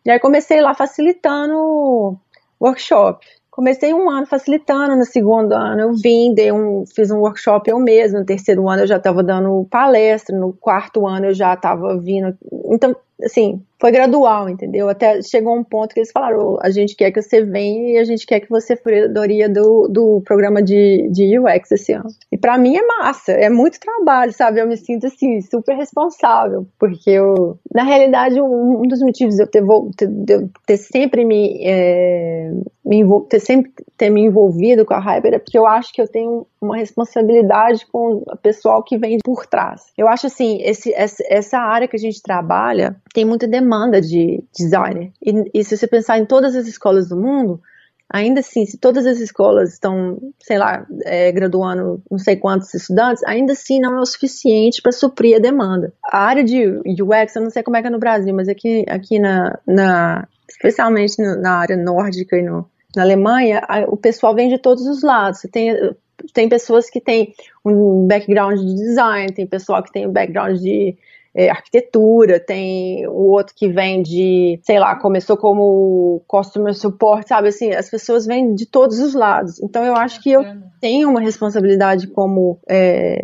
E aí comecei lá facilitando workshop. Comecei um ano facilitando, no segundo ano eu vim, dei um, fiz um workshop eu mesmo, no terceiro ano eu já estava dando palestra, no quarto ano eu já estava vindo. Então, assim, foi gradual, entendeu? Até chegou um ponto que eles falaram: a gente quer que você venha e a gente quer que você fredoria do, do programa de, de UX esse ano. E para mim é massa, é muito trabalho, sabe? Eu me sinto assim, super responsável, porque eu, na realidade, um, um dos motivos de eu ter, de eu ter sempre me, é, me ter sempre ter me envolvido com a Hyper é porque eu acho que eu tenho uma responsabilidade com o pessoal que vem por trás. Eu acho assim, esse, essa área que a gente trabalha tem muita demanda de designer. E, e se você pensar em todas as escolas do mundo, ainda assim, se todas as escolas estão, sei lá, é, graduando não sei quantos estudantes, ainda assim não é o suficiente para suprir a demanda. A área de UX, eu não sei como é que é no Brasil, mas aqui, aqui na, na especialmente na área nórdica e no, na Alemanha, a, o pessoal vem de todos os lados. Você tem tem pessoas que têm um background de design, tem pessoal que tem um background de é, arquitetura, tem o outro que vem de, sei lá, começou como customer support, sabe? Assim, as pessoas vêm de todos os lados. Então eu acho que eu tenho uma responsabilidade como é,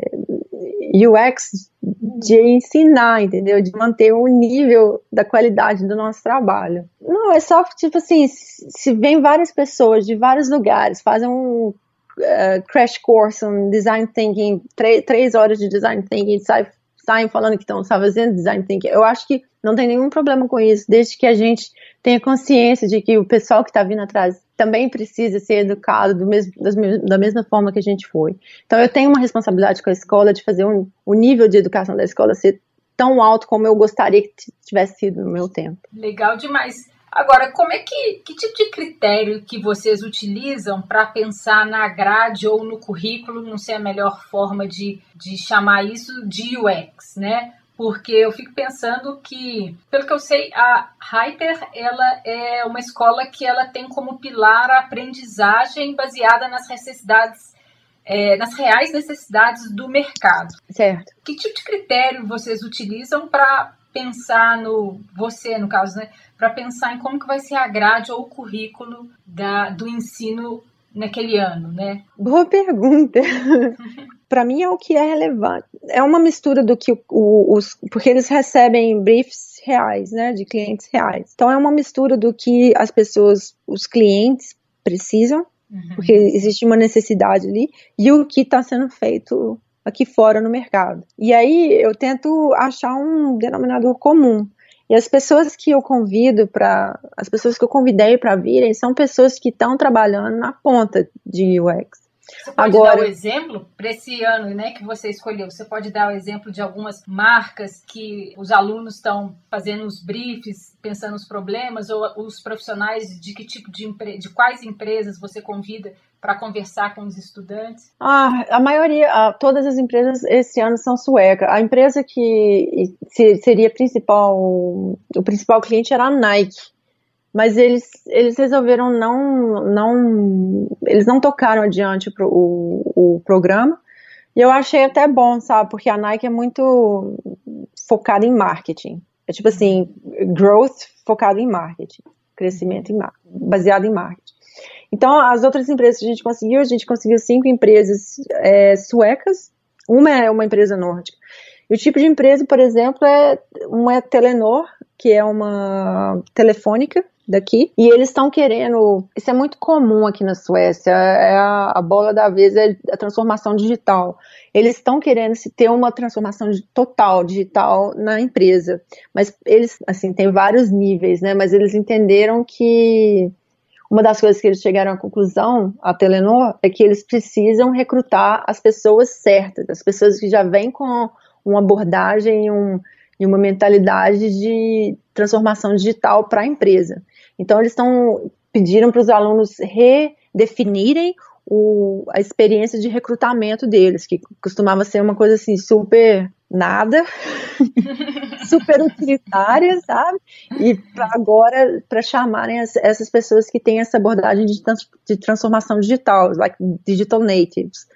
UX de ensinar, entendeu? De manter o nível da qualidade do nosso trabalho. Não, é só, tipo assim, se vem várias pessoas de vários lugares, fazem um uh, crash course, um design thinking, três horas de design thinking, sai, saem falando que estão fazendo design thinking. Eu acho que não tem nenhum problema com isso, desde que a gente tenha consciência de que o pessoal que está vindo atrás também precisa ser educado do mesmo, da mesma forma que a gente foi. Então, eu tenho uma responsabilidade com a escola de fazer um, o nível de educação da escola ser tão alto como eu gostaria que tivesse sido no meu tempo. Legal demais. Agora, como é que, que tipo de critério que vocês utilizam para pensar na grade ou no currículo, não sei a melhor forma de, de chamar isso, de UX, né? Porque eu fico pensando que, pelo que eu sei, a Hyper ela é uma escola que ela tem como pilar a aprendizagem baseada nas necessidades é, nas reais necessidades do mercado. Certo. Que tipo de critério vocês utilizam para pensar no você, no caso, né, para pensar em como que vai ser a grade ou o currículo da, do ensino naquele ano, né? Boa pergunta. para mim é o que é relevante. É uma mistura do que o, os porque eles recebem briefs reais, né, de clientes reais. Então é uma mistura do que as pessoas, os clientes precisam, uhum. porque existe uma necessidade ali e o que está sendo feito aqui fora no mercado. E aí eu tento achar um denominador comum. E as pessoas que eu convido para, as pessoas que eu convidei para virem são pessoas que estão trabalhando na ponta de UX. Você pode Agora, dar o um exemplo para esse ano né, que você escolheu? Você pode dar o um exemplo de algumas marcas que os alunos estão fazendo os briefs, pensando os problemas, ou os profissionais de que tipo de, de quais empresas você convida para conversar com os estudantes? Ah, a maioria, todas as empresas esse ano são suecas. A empresa que seria principal, o principal cliente era a Nike, mas eles, eles resolveram não, não, eles não tocaram adiante pro, o, o programa. E eu achei até bom, sabe? Porque a Nike é muito focada em marketing. É tipo assim, growth focado em marketing, crescimento em marketing, baseado em marketing. Então, as outras empresas que a gente conseguiu, a gente conseguiu cinco empresas é, suecas, uma é uma empresa nórdica. E o tipo de empresa, por exemplo, é uma é Telenor, que é uma telefônica, daqui, e eles estão querendo. Isso é muito comum aqui na Suécia, é a, a bola da vez é a transformação digital. Eles estão querendo se ter uma transformação total digital na empresa, mas eles, assim, tem vários níveis, né? Mas eles entenderam que uma das coisas que eles chegaram à conclusão, a Telenor, é que eles precisam recrutar as pessoas certas, as pessoas que já vêm com uma abordagem um, e uma mentalidade de transformação digital para a empresa. Então, eles estão pediram para os alunos redefinirem o, a experiência de recrutamento deles, que costumava ser uma coisa assim super nada, super utilitária, sabe? E agora, para chamarem as, essas pessoas que têm essa abordagem de, trans, de transformação digital, like digital natives.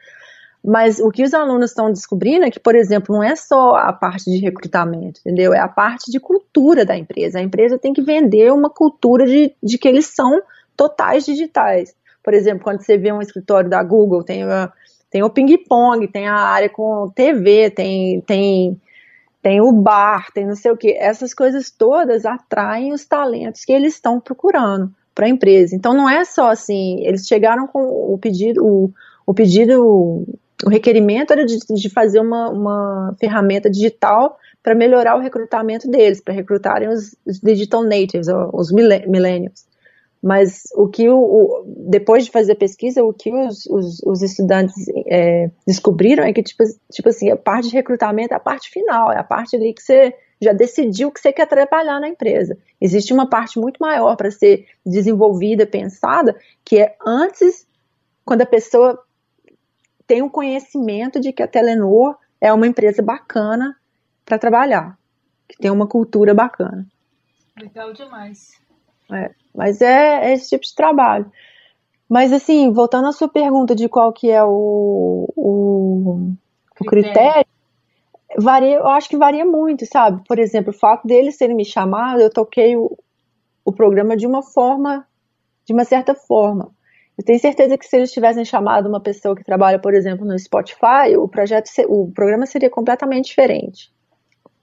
Mas o que os alunos estão descobrindo é que, por exemplo, não é só a parte de recrutamento, entendeu? É a parte de cultura da empresa. A empresa tem que vender uma cultura de, de que eles são totais digitais. Por exemplo, quando você vê um escritório da Google, tem, tem o ping-pong, tem a área com TV, tem, tem, tem o bar, tem não sei o que. Essas coisas todas atraem os talentos que eles estão procurando para a empresa. Então não é só assim, eles chegaram com o pedido, o, o pedido o requerimento era de, de fazer uma, uma ferramenta digital para melhorar o recrutamento deles, para recrutarem os, os, digital natives, os millennials. Mas o que o, o, depois de fazer a pesquisa, o que os, os, os estudantes é, descobriram é que tipo, tipo assim, a parte de recrutamento é a parte final, é a parte ali que você já decidiu que você quer trabalhar na empresa. Existe uma parte muito maior para ser desenvolvida, pensada, que é antes, quando a pessoa tem um conhecimento de que a Telenor é uma empresa bacana para trabalhar, que tem uma cultura bacana. Legal demais. É, mas é, é, esse tipo de trabalho. Mas assim, voltando à sua pergunta de qual que é o, o, o critério, varia, eu acho que varia muito, sabe? Por exemplo, o fato deles terem me chamado, eu toquei o, o programa de uma forma, de uma certa forma. Eu tenho certeza que se eles tivessem chamado uma pessoa que trabalha, por exemplo, no Spotify, o projeto, o programa seria completamente diferente.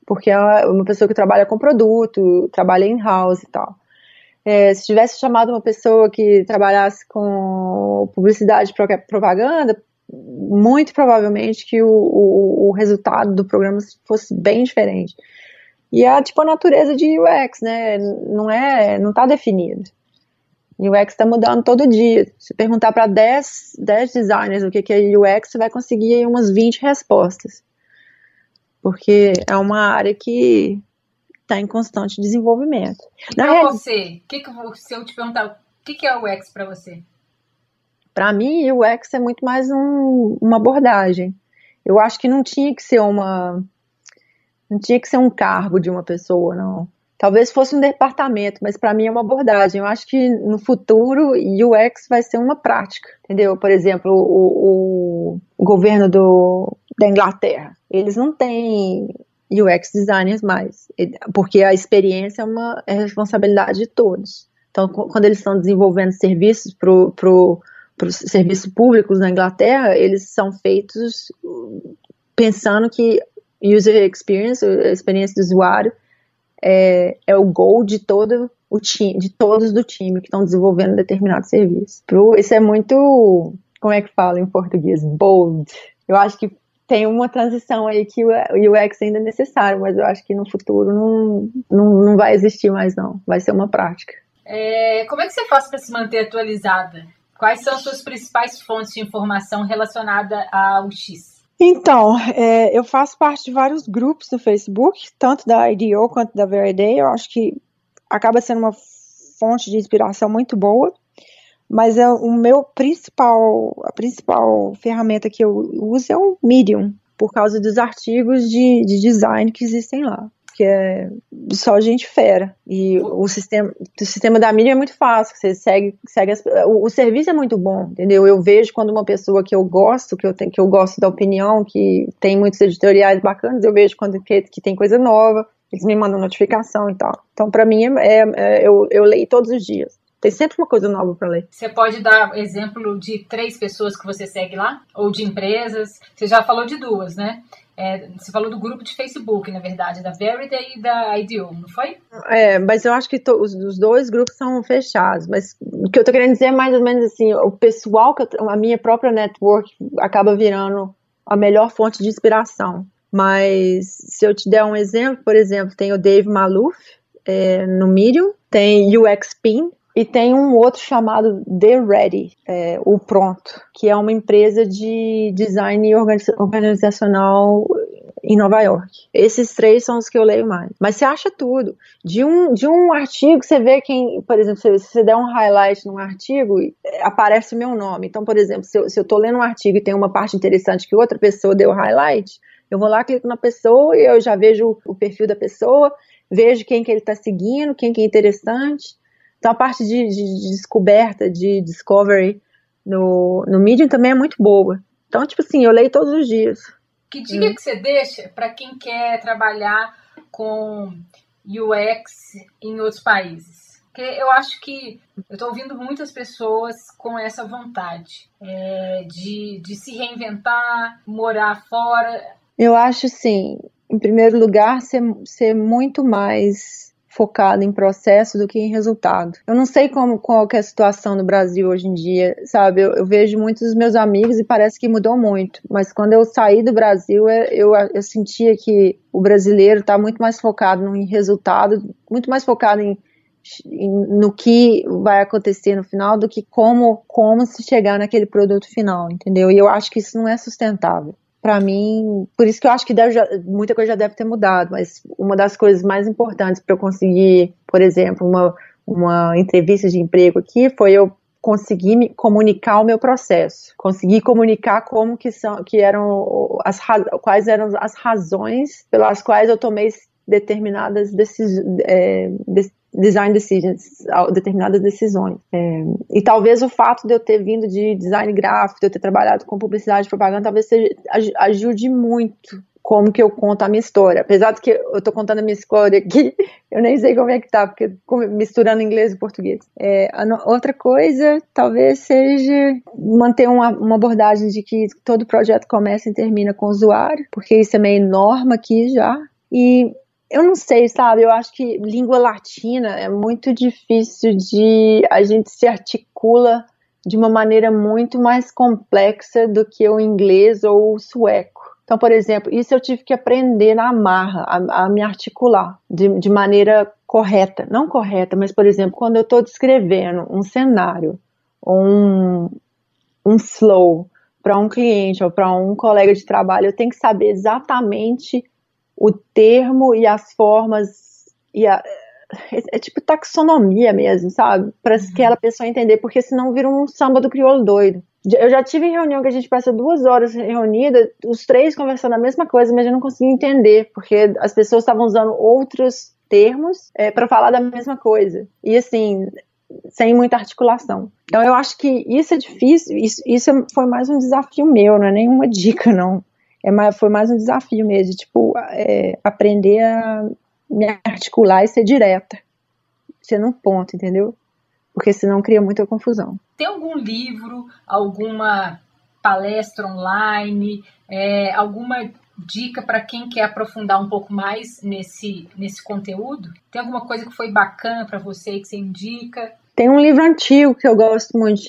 Porque é uma pessoa que trabalha com produto, trabalha in-house e tal. É, se tivesse chamado uma pessoa que trabalhasse com publicidade e propaganda, muito provavelmente que o, o, o, resultado do programa fosse bem diferente. E é tipo a natureza de UX, né? Não é, não está definido. UX está mudando todo dia. Se perguntar para 10, 10 designers o que, que é UX, você vai conseguir umas 20 respostas. Porque é uma área que está em constante desenvolvimento. E para você, que que, se eu te perguntar o que, que é UX para você? Para mim, UX é muito mais um, uma abordagem. Eu acho que não tinha que ser uma. Não tinha que ser um cargo de uma pessoa, não. Talvez fosse um departamento, mas para mim é uma abordagem. Eu acho que no futuro UX vai ser uma prática, entendeu? Por exemplo, o, o, governo do, da Inglaterra, eles não têm UX designers mais, porque a experiência é uma é responsabilidade de todos. Então, quando eles estão desenvolvendo serviços para os serviços públicos na Inglaterra, eles são feitos pensando que user experience, a experiência do usuário, é, é o goal de todo o time, de todos do time que estão desenvolvendo determinado serviço. Pro, isso é muito, como é que fala em português? Bold. Eu acho que tem uma transição aí que o UX ainda é necessário, mas eu acho que no futuro não, não, não vai existir mais não, vai ser uma prática. É, como é que você faz para se manter atualizada? Quais são as suas principais fontes de informação relacionada ao X? Então, é, eu faço parte de vários grupos no Facebook, tanto da IDEO quanto da Veriday. Eu acho que acaba sendo uma fonte de inspiração muito boa, mas é o meu principal, a principal ferramenta que eu uso é o Medium, por causa dos artigos de, de design que existem lá que é só gente fera. E o sistema, o sistema da mídia é muito fácil, você segue, segue as, o, o, serviço é muito bom, entendeu? Eu vejo quando uma pessoa que eu gosto, que eu, tenho, que eu gosto da opinião, que tem muitos editoriais bacanas, eu vejo quando que, que tem coisa nova, eles me mandam notificação e tal. Então, para mim, é, é, é, eu, eu leio todos os dias. Tem sempre uma coisa nova para ler. Você pode dar exemplo de três pessoas que você segue lá? Ou de empresas? Você já falou de duas, né? É, você falou do grupo de Facebook, na verdade, da Verida e da IDEO, não foi? É, mas eu acho que os, os, dois grupos são fechados. Mas o que eu tô querendo dizer é mais ou menos assim: o pessoal, que eu, a minha própria network acaba virando a melhor fonte de inspiração. Mas se eu te der um exemplo, por exemplo, tem o Dave Maluf é, no Medium, tem UX Pin, e tem um outro chamado The Ready, é, o Pronto, que é uma empresa de design organizacional em Nova York. Esses três são os que eu leio mais. Mas você acha tudo. De um, de um artigo, você vê quem, por exemplo, se você der um highlight num artigo, aparece meu nome. Então, por exemplo, se eu, se eu tô lendo um artigo e tem uma parte interessante que outra pessoa deu highlight, eu vou lá, clico na pessoa e eu já vejo o perfil da pessoa, vejo quem que ele está seguindo, quem que é interessante. Então a parte de, de, de descoberta, de discovery no, no Medium também é muito boa. Então, tipo assim, eu leio todos os dias. Que dica hum. que você deixa para quem quer trabalhar com UX em outros países? Porque eu acho que eu estou ouvindo muitas pessoas com essa vontade é, de, de se reinventar, morar fora. Eu acho, sim, em primeiro lugar, ser, ser muito mais focado em processo do que em resultado. Eu não sei como qual é a situação no Brasil hoje em dia, sabe? Eu, eu, vejo muitos dos meus amigos e parece que mudou muito. Mas quando eu saí do Brasil, é, eu, eu sentia que o brasileiro está muito mais focado em resultado, muito mais focado em, no que vai acontecer no final do que como como se chegar naquele produto final, entendeu? E eu acho que isso não é sustentável para mim, por isso que eu acho que deve, muita coisa já deve ter mudado, mas uma das coisas mais importantes para eu conseguir, por exemplo, uma, uma entrevista de emprego aqui foi eu conseguir me comunicar o meu processo, conseguir comunicar como que são, que eram as quais eram as razões pelas quais eu tomei determinadas decisões, é, design decisions, determinadas decisões. É, e talvez o fato de eu ter vindo de design gráfico, de eu ter trabalhado com publicidade e propaganda, talvez seja, ajude muito como que eu conto a minha história. Apesar de que eu tô contando a minha história aqui, eu nem sei como é que tá, porque misturando inglês e português. É, outra coisa, talvez seja manter uma, uma, abordagem de que todo projeto começa e termina com o usuário, porque isso é meio norma aqui já. E eu não sei, sabe? Eu acho que língua latina é muito difícil de. A gente se articula de uma maneira muito mais complexa do que o inglês ou o sueco. Então, por exemplo, isso eu tive que aprender na marra, a, a me articular de, de, maneira correta. Não correta, mas, por exemplo, quando eu estou descrevendo um cenário, um, um flow para um cliente ou para um colega de trabalho, eu tenho que saber exatamente o termo e as formas e a, é, é, tipo taxonomia mesmo, sabe? Para uhum. aquela pessoa entender, porque senão vira um samba do crioulo doido. Eu já tive reunião que a gente passa duas horas reunida, os três conversando a mesma coisa, mas eu não conseguia entender, porque as pessoas estavam usando outros termos é, para falar da mesma coisa. E assim, sem muita articulação. Então eu acho que isso é difícil, isso, isso foi mais um desafio meu, não é nenhuma dica, não é mais, foi mais um desafio mesmo, tipo, é, aprender a me articular e ser direta, ser num ponto, entendeu? Porque senão cria muita confusão. Tem algum livro, alguma palestra online, é, alguma dica para quem quer aprofundar um pouco mais nesse, nesse conteúdo? Tem alguma coisa que foi bacana para você que você indica? Tem um livro antigo que eu gosto muito,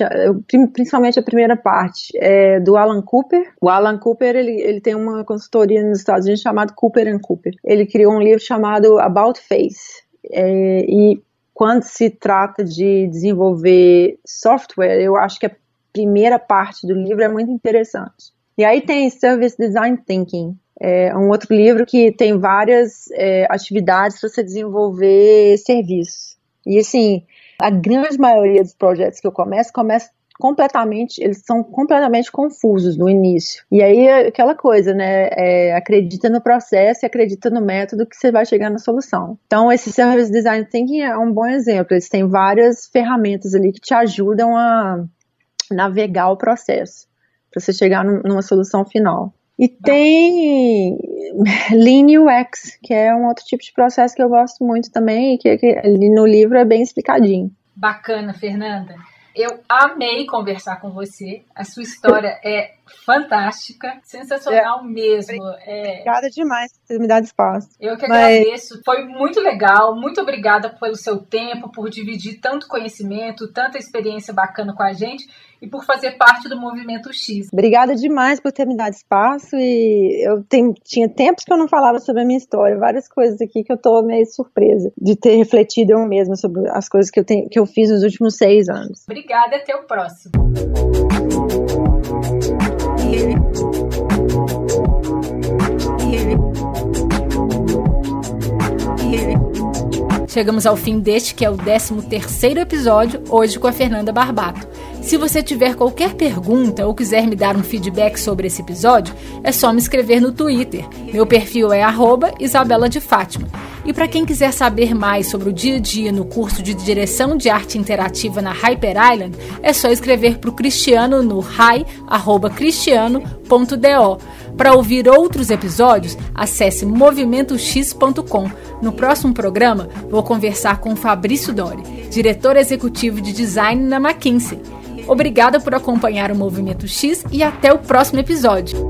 principalmente a primeira parte, é do Alan Cooper. O Alan Cooper, ele, ele tem uma consultoria nos Estados Unidos chamada Cooper Cooper. Ele criou um livro chamado About Face. É, e quando se trata de desenvolver software, eu acho que a primeira parte do livro é muito interessante. E aí tem Service Design Thinking, é um outro livro que tem várias é, atividades para você desenvolver serviços. E assim, a grande maioria dos projetos que eu começo, começa completamente, eles são completamente confusos no início. E aí é aquela coisa, né? É, acredita no processo e acredita no método que você vai chegar na solução. Então, esse Service Design Thinking é um bom exemplo. Eles têm várias ferramentas ali que te ajudam a navegar o processo para você chegar numa solução final. E tem Lean UX, que é um outro tipo de processo que eu gosto muito também, e que, que ali no livro é bem explicadinho. Bacana, Fernanda. Eu amei conversar com você. A sua história é fantástica, sensacional é. mesmo. É. Obrigada demais por ter me dado espaço. Eu que Mas... agradeço, foi muito legal, muito obrigada pelo seu tempo, por dividir tanto conhecimento, tanta experiência bacana com a gente e por fazer parte do Movimento X. Obrigada demais por ter me dado espaço e eu tenho, tinha tempos que eu não falava sobre a minha história, várias coisas aqui que eu tô meio surpresa de ter refletido eu mesma sobre as coisas que eu, tenho, que eu fiz nos últimos seis anos. Obrigada e até o próximo. Chegamos ao fim deste, que é o 13 terceiro episódio, hoje com a Fernanda Barbato. Se você tiver qualquer pergunta ou quiser me dar um feedback sobre esse episódio, é só me escrever no Twitter. Meu perfil é Isabela de Fátima. E para quem quiser saber mais sobre o dia a dia no curso de Direção de Arte Interativa na Hyper Island, é só escrever para o Cristiano no hi.cristiano.do. Para ouvir outros episódios, acesse movimentox.com. No próximo programa, vou conversar com Fabrício Dori, diretor executivo de design na McKinsey. Obrigada por acompanhar o Movimento X e até o próximo episódio.